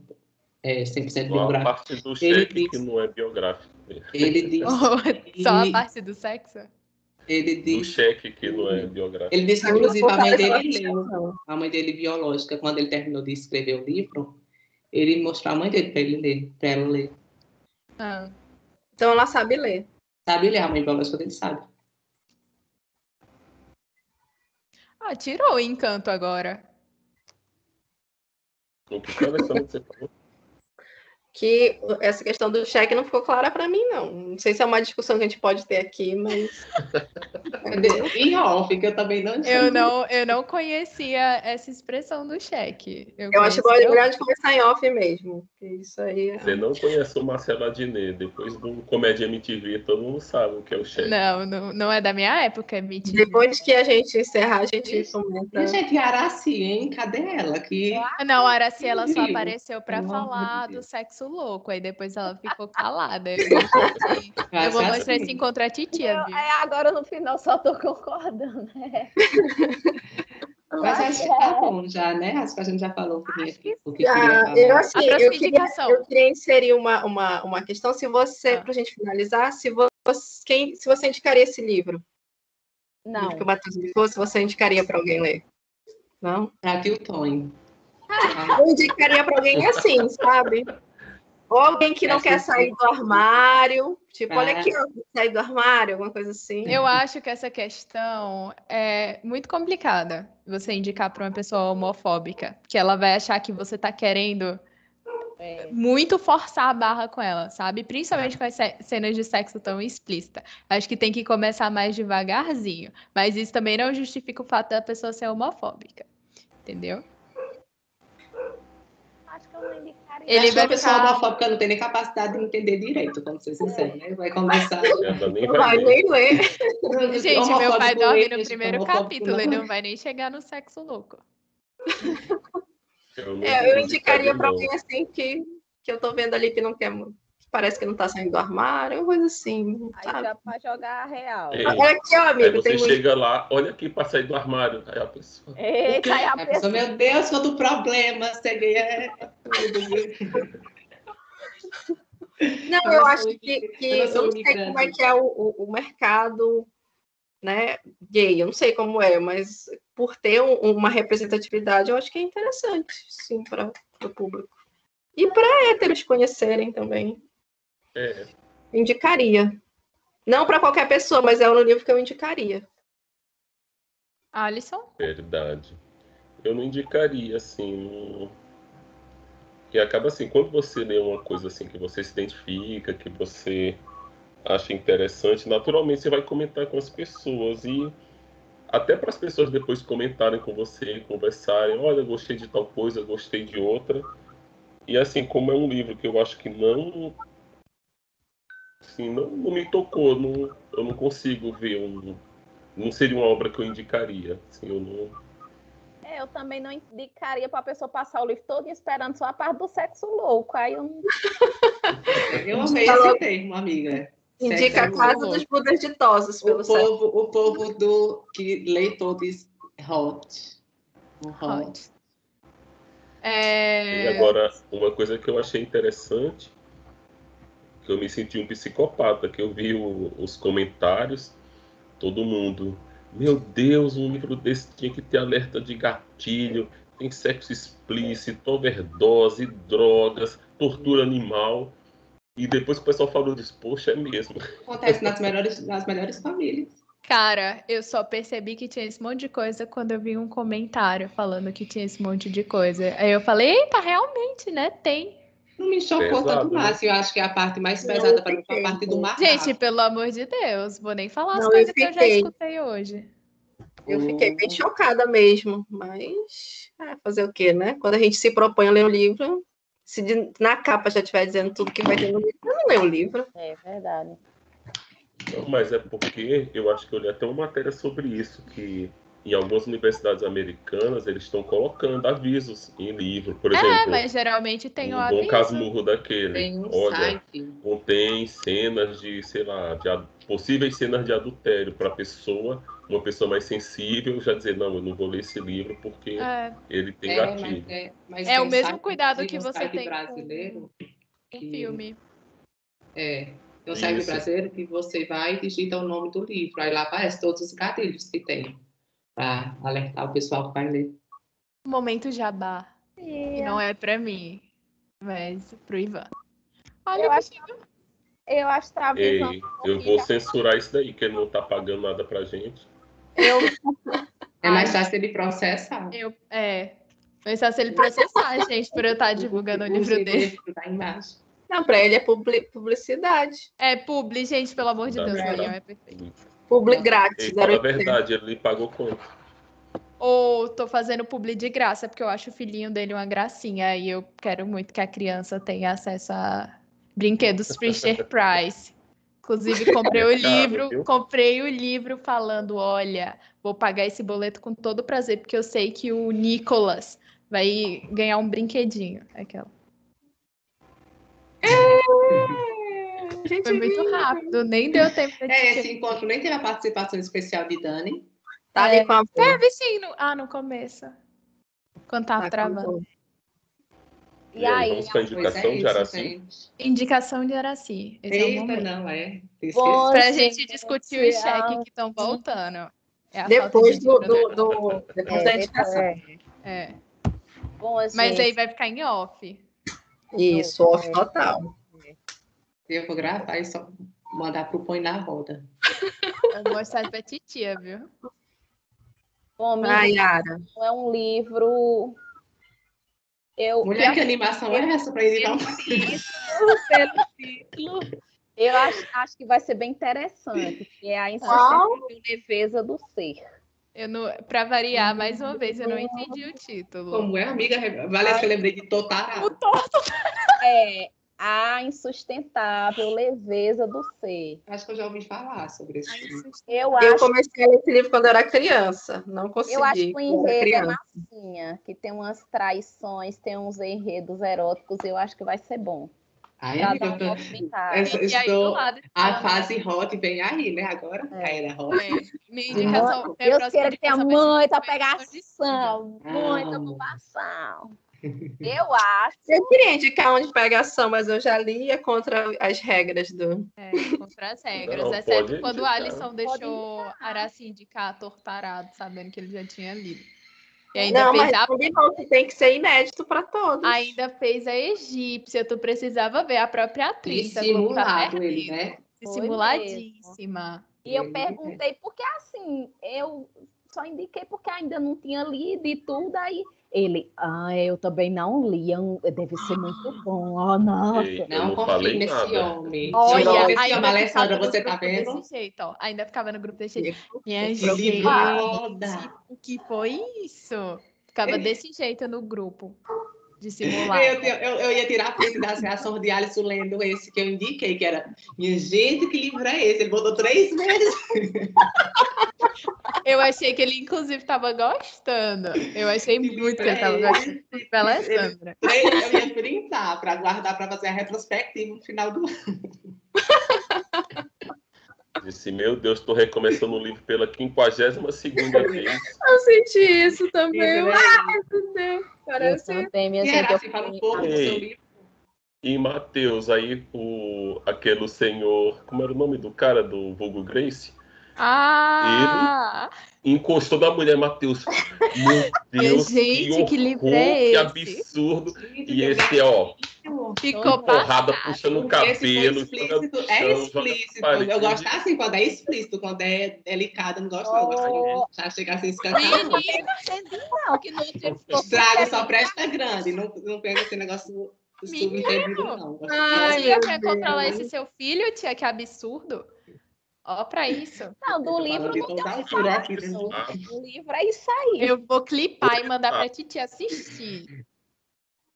é 100% Só a parte do Ele cheque que disse- não é biográfico. Ele disse, Só a parte do sexo? ele Do disse, cheque que não é biográfico. ele disse que, inclusive, a mãe dele leu, a mãe dele biológica, quando ele terminou de escrever o livro, ele mostrou a mãe dele para ele ler, para ela ler. Ah. Então ela sabe ler. Sabe ler, a mãe biológica dele sabe. Ah, tirou o encanto agora. O que foi, Alessandro, que você falou? Que essa questão do cheque não ficou clara para mim, não. Não sei se é uma discussão que a gente pode ter aqui, mas. Em off, que eu também não Eu não, eu não conhecia essa expressão do cheque. Eu acho conhecia melhor de começar em off mesmo. Isso aí. é- Você não conhece o Marcelo Adnet. Depois do Comédia MTV, todo mundo sabe o que é o cheque. Não, não, não é da minha época, é mentira. Depois que a gente encerrar, a gente comenta. E, gente, Araci, hein? Cadê ela? Que... Não, a Araci, ela só apareceu de falar do Deus. Sexo louco, aí depois ela ficou calada. Eu, eu vou mostrar assim. esse encontro a titia, Eu, viu? é, agora no final só tô concordando, né? Mas acho que tá bom já, né? Acho que a gente já falou o que, o Ah, eu, assim, eu queria, eu queria inserir uma, uma, uma questão. Se você, Ah. para a gente finalizar, se você, quem, se você indicaria esse livro, o Não. que o Matheus indicou, se você indicaria para alguém ler? Não? Pra tio Tonho. Eu indicaria para alguém assim, sabe? Ou alguém que não quer que sair do armário. Tipo, olha Ah. aqui, ó, sair do armário, alguma coisa assim. Eu acho que essa questão é muito complicada. Você indicar para uma pessoa homofóbica, que ela vai achar que você tá querendo É. muito forçar a barra com ela, sabe? Principalmente com as ce- cenas de sexo tão explícita. Acho que tem que começar mais devagarzinho. Mas isso também não justifica o fato da pessoa ser homofóbica. Entendeu? Acho que eu não indicaria. Ele Acho que vai a pessoa ficar- homofóbica não tem nem capacidade de entender direito, vamos ser sinceros, né? Vai começar. Nem Não vai vai ler. nem ler. Gente, meu pai dorme no primeiro capítulo e não. não vai nem chegar no sexo louco. Eu, É, eu indicaria indicar, para alguém assim que, que eu tô vendo ali que não quer, que parece que não tá saindo do armário, uma coisa assim. Aí sabe? já pra jogar a real. Ei, Olha aqui, ó, Aí amigo, você tem muito. chega lá, olha aqui pra sair do armário. Aí a pessoa. Eita, aí a pessoa, pessoa. meu Deus, do problema, é tudo. Não, Eu acho que, que eu não sei como é que é o, o, o mercado né, gay, eu não sei como é, mas por ter um- uma representatividade, eu acho que é interessante, sim, para o público. E para héteros conhecerem também. É, Indicaria. Não para qualquer pessoa, mas é um livro que eu indicaria. Alisson? verdade. eu não indicaria, assim. Não... E acaba assim, quando você lê uma coisa assim que você se identifica, que você acha interessante, naturalmente você vai comentar com as pessoas e até para as pessoas depois comentarem com você, conversarem, olha, gostei de tal coisa, gostei de outra. E assim, como é um livro que eu acho que não assim, não, não me tocou, não, eu não consigo ver um não seria uma obra que eu indicaria, assim, eu não é, eu também não indicaria para a pessoa passar o livro todo esperando só a parte do sexo louco. Aí eu não. eu amei esse termo, amiga. Indica a casa dos Budas ditosos pelo o povo, o povo do que lê todos hot. hot. hot. É... E agora, uma coisa que eu achei interessante, que eu me senti um psicopata, que eu vi o, os comentários, todo mundo, meu Deus, um livro desse tinha que ter alerta de gatilho, tem sexo explícito, overdose, drogas, tortura animal. E depois que o pessoal falou disso, poxa, é mesmo. Acontece nas melhores, nas melhores famílias. Cara, eu só percebi que tinha esse monte de coisa quando eu vi um comentário falando que tinha esse monte de coisa. Aí eu falei, eita, realmente, né? Tem. Não me chocou Pesado, tanto mais. Né? Eu acho que é a parte mais pesada para mim foi a parte do mar. Gente, pelo amor de Deus, vou nem falar as coisas que eu já escutei hoje. Eu fiquei bem chocada mesmo, mas é, fazer o quê, né? Quando a gente se propõe a ler o livro, se de, na capa já estiver dizendo tudo que vai ter no livro, eu não leio o livro. É verdade. Não, mas é porque eu acho que eu li até uma matéria sobre isso, que em algumas universidades americanas eles estão colocando avisos em livro, por é, exemplo. É, mas geralmente tem um o aviso. Bom Casmurro daquele. Tem um Olha, site. contém cenas de, sei lá, de possíveis cenas de adultério para a pessoa, uma pessoa mais sensível, já dizer, não, eu não vou ler esse livro porque é. ele tem é, gatilho. Mas é, mas é o mesmo cuidado que você tem brasileiro com o filme. É, tem um site brasileiro que você vai e digita o nome do livro, aí lá aparece todos os gatilhos que tem para alertar o pessoal que vai ler. Momento jabá. Yeah. Não é para mim, mas pro Ivan. Olha, eu acho, eu acho que tá Ei, eu vou censurar isso daí, que ele não tá pagando nada pra gente. Eu... é mais fácil ele processar. Eu, é, mais fácil ele processar, gente, por eu estar tá divulgando o livro dele. Tá embaixo. Não, para ele é publicidade. É publi, gente, pelo amor de Deus, é perfeito. Publi grátis. Na é verdade, ele pagou quanto? Ou tô fazendo publi de graça, porque eu acho o filhinho dele uma gracinha e eu quero muito que a criança tenha acesso a brinquedos Fisher Price. Inclusive, comprei o livro, comprei o livro falando: olha, vou pagar esse boleto com todo prazer, porque eu sei que o Nicolas vai ganhar um brinquedinho. Aquela. É... Foi muito rápido, nem deu tempo de. É, esse encontro nem teve a participação especial de Dani. Tá ali é, com a. Teve sim, no... ah, no começo. Quando tava tá travando. E, e aí, vamos para a indicação é de Araci? Indicação de Araci. Esse Eita, é não, é. Para a gente discutir o cheque que estão voltando. É depois do, do, do, depois é, da indicação. É. é. Bom, Mas aí vai ficar em off. Isso, off total. Eu vou gravar e só mandar pro Põe na Roda. Eu vou mostrar pra titia, viu? Bom, Yara. é um livro. Eu, Mulher, que, que animação é essa para ele dar Pelo título, eu acho, acho que vai ser bem interessante, que é a insustentável leveza do ser. Eu não, para variar, mais uma vez, eu não entendi o título. Como é, amiga? Vale que eu lembrei de Totará. O Toto. É, a insustentável leveza do ser. Acho que eu já ouvi falar sobre isso. Eu, acho... eu comecei a ler esse livro quando eu era criança, não consegui. Eu acho que o enredo é massinha, que tem umas traições, tem uns enredos eróticos, eu acho que vai ser bom. Ai, amiga, eu tô... estou... a fase hot vem aí, né? Agora, é. a era hot. É. Minha indicação, Deus queira que tenha muita pegação, muita ocupação. Eu acho. Eu queria indicar onde pegação, mas eu já li é contra as regras do. É, contra as regras. Não, exceto quando o Alisson deixou Araci indicar tortarado, sabendo que ele já tinha lido. E ainda não, fez mas a... não, tem que ser inédito para todos. Ainda fez a egípcia, tu precisava ver a própria atriz. Simulado ele, né? Simuladíssima. E eu perguntei, porque assim, eu só indiquei porque ainda não tinha lido e tudo, aí ele, ah, eu também não li, é deve ser muito bom. Oh, nossa. Ei, Não, não confie falei nesse nada. homem. Olha, não, esse ainda Alessandra, você tá grupo vendo? Desse jeito, ó. Ainda ficava no grupo desse jeito. Minha gente, o que foi isso? Ficava desse jeito no grupo. De simular. Eu, eu, eu- ia tirar print das reações de Alisson lendo esse que eu indiquei, que era Minha gente, que livro é esse? Ele botou três vezes. Eu achei que ele, inclusive, estava gostando. Eu achei Que muito que ele estava é gostando. Alessandra. Eu ia printar para guardar para fazer a retrospectiva no final do ano. Disse, meu Deus, estou recomeçando o livro pela 52 segunda vez. Eu senti isso também. Livro é Ai, meu Deus. Eu Parece. também, minha E gente. eu assim, fala um pouco do seu livro. E Mateus, aí o, aquele senhor, como era o nome do cara do Vulgo Grace? Ah! Encostou na mulher, Mateus. Meu Deus, Gente, que livro horror, é Que esse? absurdo. Gente, E eu esse, ó, Ficou porrada passado. puxando o cabelo. explícito, é chão, joga explícito. Eu gosto assim quando é explícito, quando é delicado, eu não gosto não. Eu gosto Oh. de já chegar assim escancarado. Menino, entendi, não, que no tipo ficou Estrago só presta grande, não, não pega esse negócio subentendido, não. Ai, quer Deus. controlar esse seu filho, tia? Que absurdo. Ó, pra isso. Não, do livro não tem toda o que altura falar. aqui, né? O livro é isso aí. Eu vou clipar e mandar pra Titi assistir.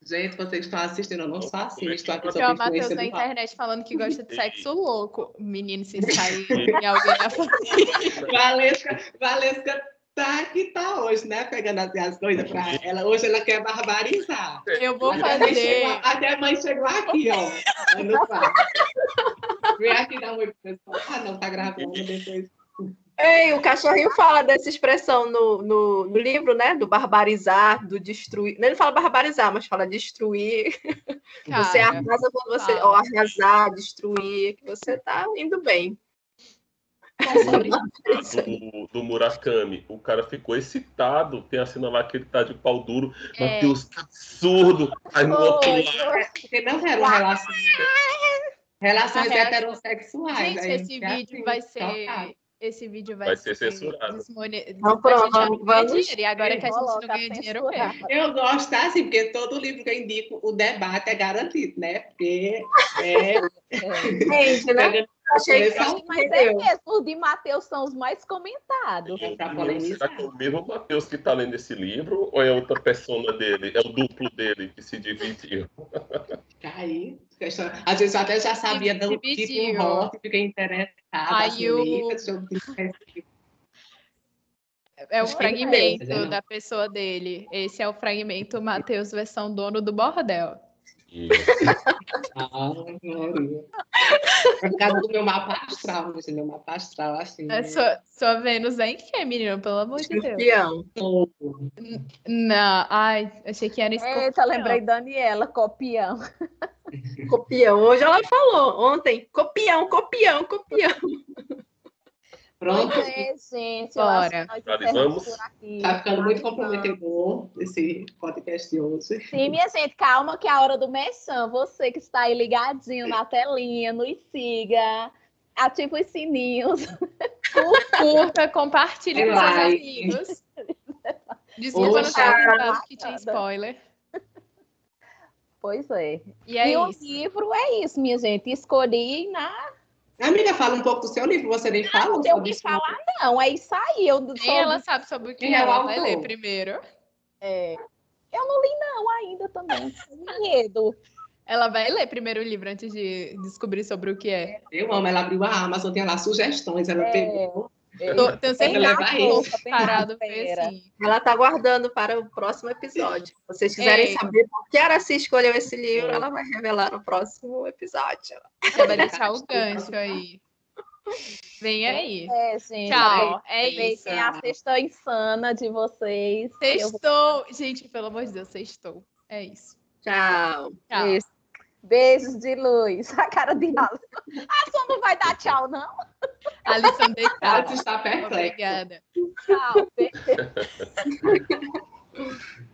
Gente, vocês estão assistindo, eu não só assisto, estou aqui o sob Matheus influência na internet falando que gosta de sexo louco. Menino, se sair em alguém na família. Valesca, Valesca tá que tá hoje, né? Pegando as coisas pra ela. Hoje ela quer barbarizar. Eu vou Até fazer. chegou- Até a mãe chegou aqui, ó. Vem aqui dar um oi pro pessoal. Ah, não, tá gravando depois. Ei, o cachorrinho fala dessa expressão no, no, no livro, né? Do barbarizar, do destruir. Ele não fala barbarizar, mas fala destruir. você Cara, arrasa quando você. Ó, arrasar, destruir, que você tá indo bem. sobre do, do Murakami. O cara ficou excitado. Tem a cena lá que ele tá de pau duro. É. Mateus, que absurdo. Aí no outro lado. Porque não relações, relações heterossexuais. Gente, aí esse é vídeo assim, vai tocado. ser. Esse vídeo vai, Vai ser censurado. desmone- não vamos- ganha vamos- dinheiro, e agora que a gente não ganha dinheiro mesmo. Eu gosto assim, porque todo livro que eu indico, o debate é garantido, né? Porque é. É. Gente, né? Achei que Começou- Mas é mesmo, os de Mateus são os mais comentados. É Será que é o mesmo Mateus que tá lendo esse livro? Ou é outra persona dele? É o duplo dele que se dividiu? Aí, questão- às vezes eu até já sabia do tipo Dividiu. um rosto, fiquei interessada. Aí eu ver. É o fragmento é, é. da pessoa dele. Esse é o fragmento Mateus versão dono do bordel. Ah, Maria. É por causa do meu mapa astral, né? meu mapa astral, assim. É sua, sua Vênus é em quê, menino? Pelo amor de Deus. Escorpião. pouco. Não, ai, achei que era escorpião. Eita, lembrei Daniela, copião. Copião. Hoje ela falou, ontem, copião, copião, copião. Pronto, Pois é, gente. Bora. Finalizamos? tá ficando muito comprometedor esse podcast de hoje. Sim, minha gente, calma que é a hora do mexão. Você que está aí ligadinho na telinha, nos siga, ativa os sininhos. Curta, compartilhe com seus Like. amigos. Desculpa não ter Oxa. avisado que tinha spoiler. Pois é. E é e o livro é isso, minha gente. Escolhi na. Amiga, fala um pouco do seu livro, você nem fala Não tem o que falar, não. É isso aí. Eu, Nem sou- ela sabe sobre o que é ela vai ler primeiro. é, eu não li, não, ainda também. Tenho Medo. Ela vai ler primeiro o livro antes de descobrir sobre o que é. Eu amo, ela abriu a Amazon, tem lá sugestões, ela É. pegou. É, Tô- Tenho certeza que o parado foi assim. Ela está guardando para o próximo episódio. Se vocês quiserem Ei. saber por que a Araci escolheu esse livro, ela vai revelar no próximo episódio. Você vai deixar o gancho aí. Vem aí. É, gente. Tchau. É isso. Aproveitem a sexta insana de vocês. Eu vou- Sextou. Gente, pelo amor de Deus, sextou. É isso. Tchau. Tchau. Isso. Beijos de luz. A cara de Alisson. Alisson não vai dar tchau, não? Alisson deitado. está perfeita. Obrigada. Tchau.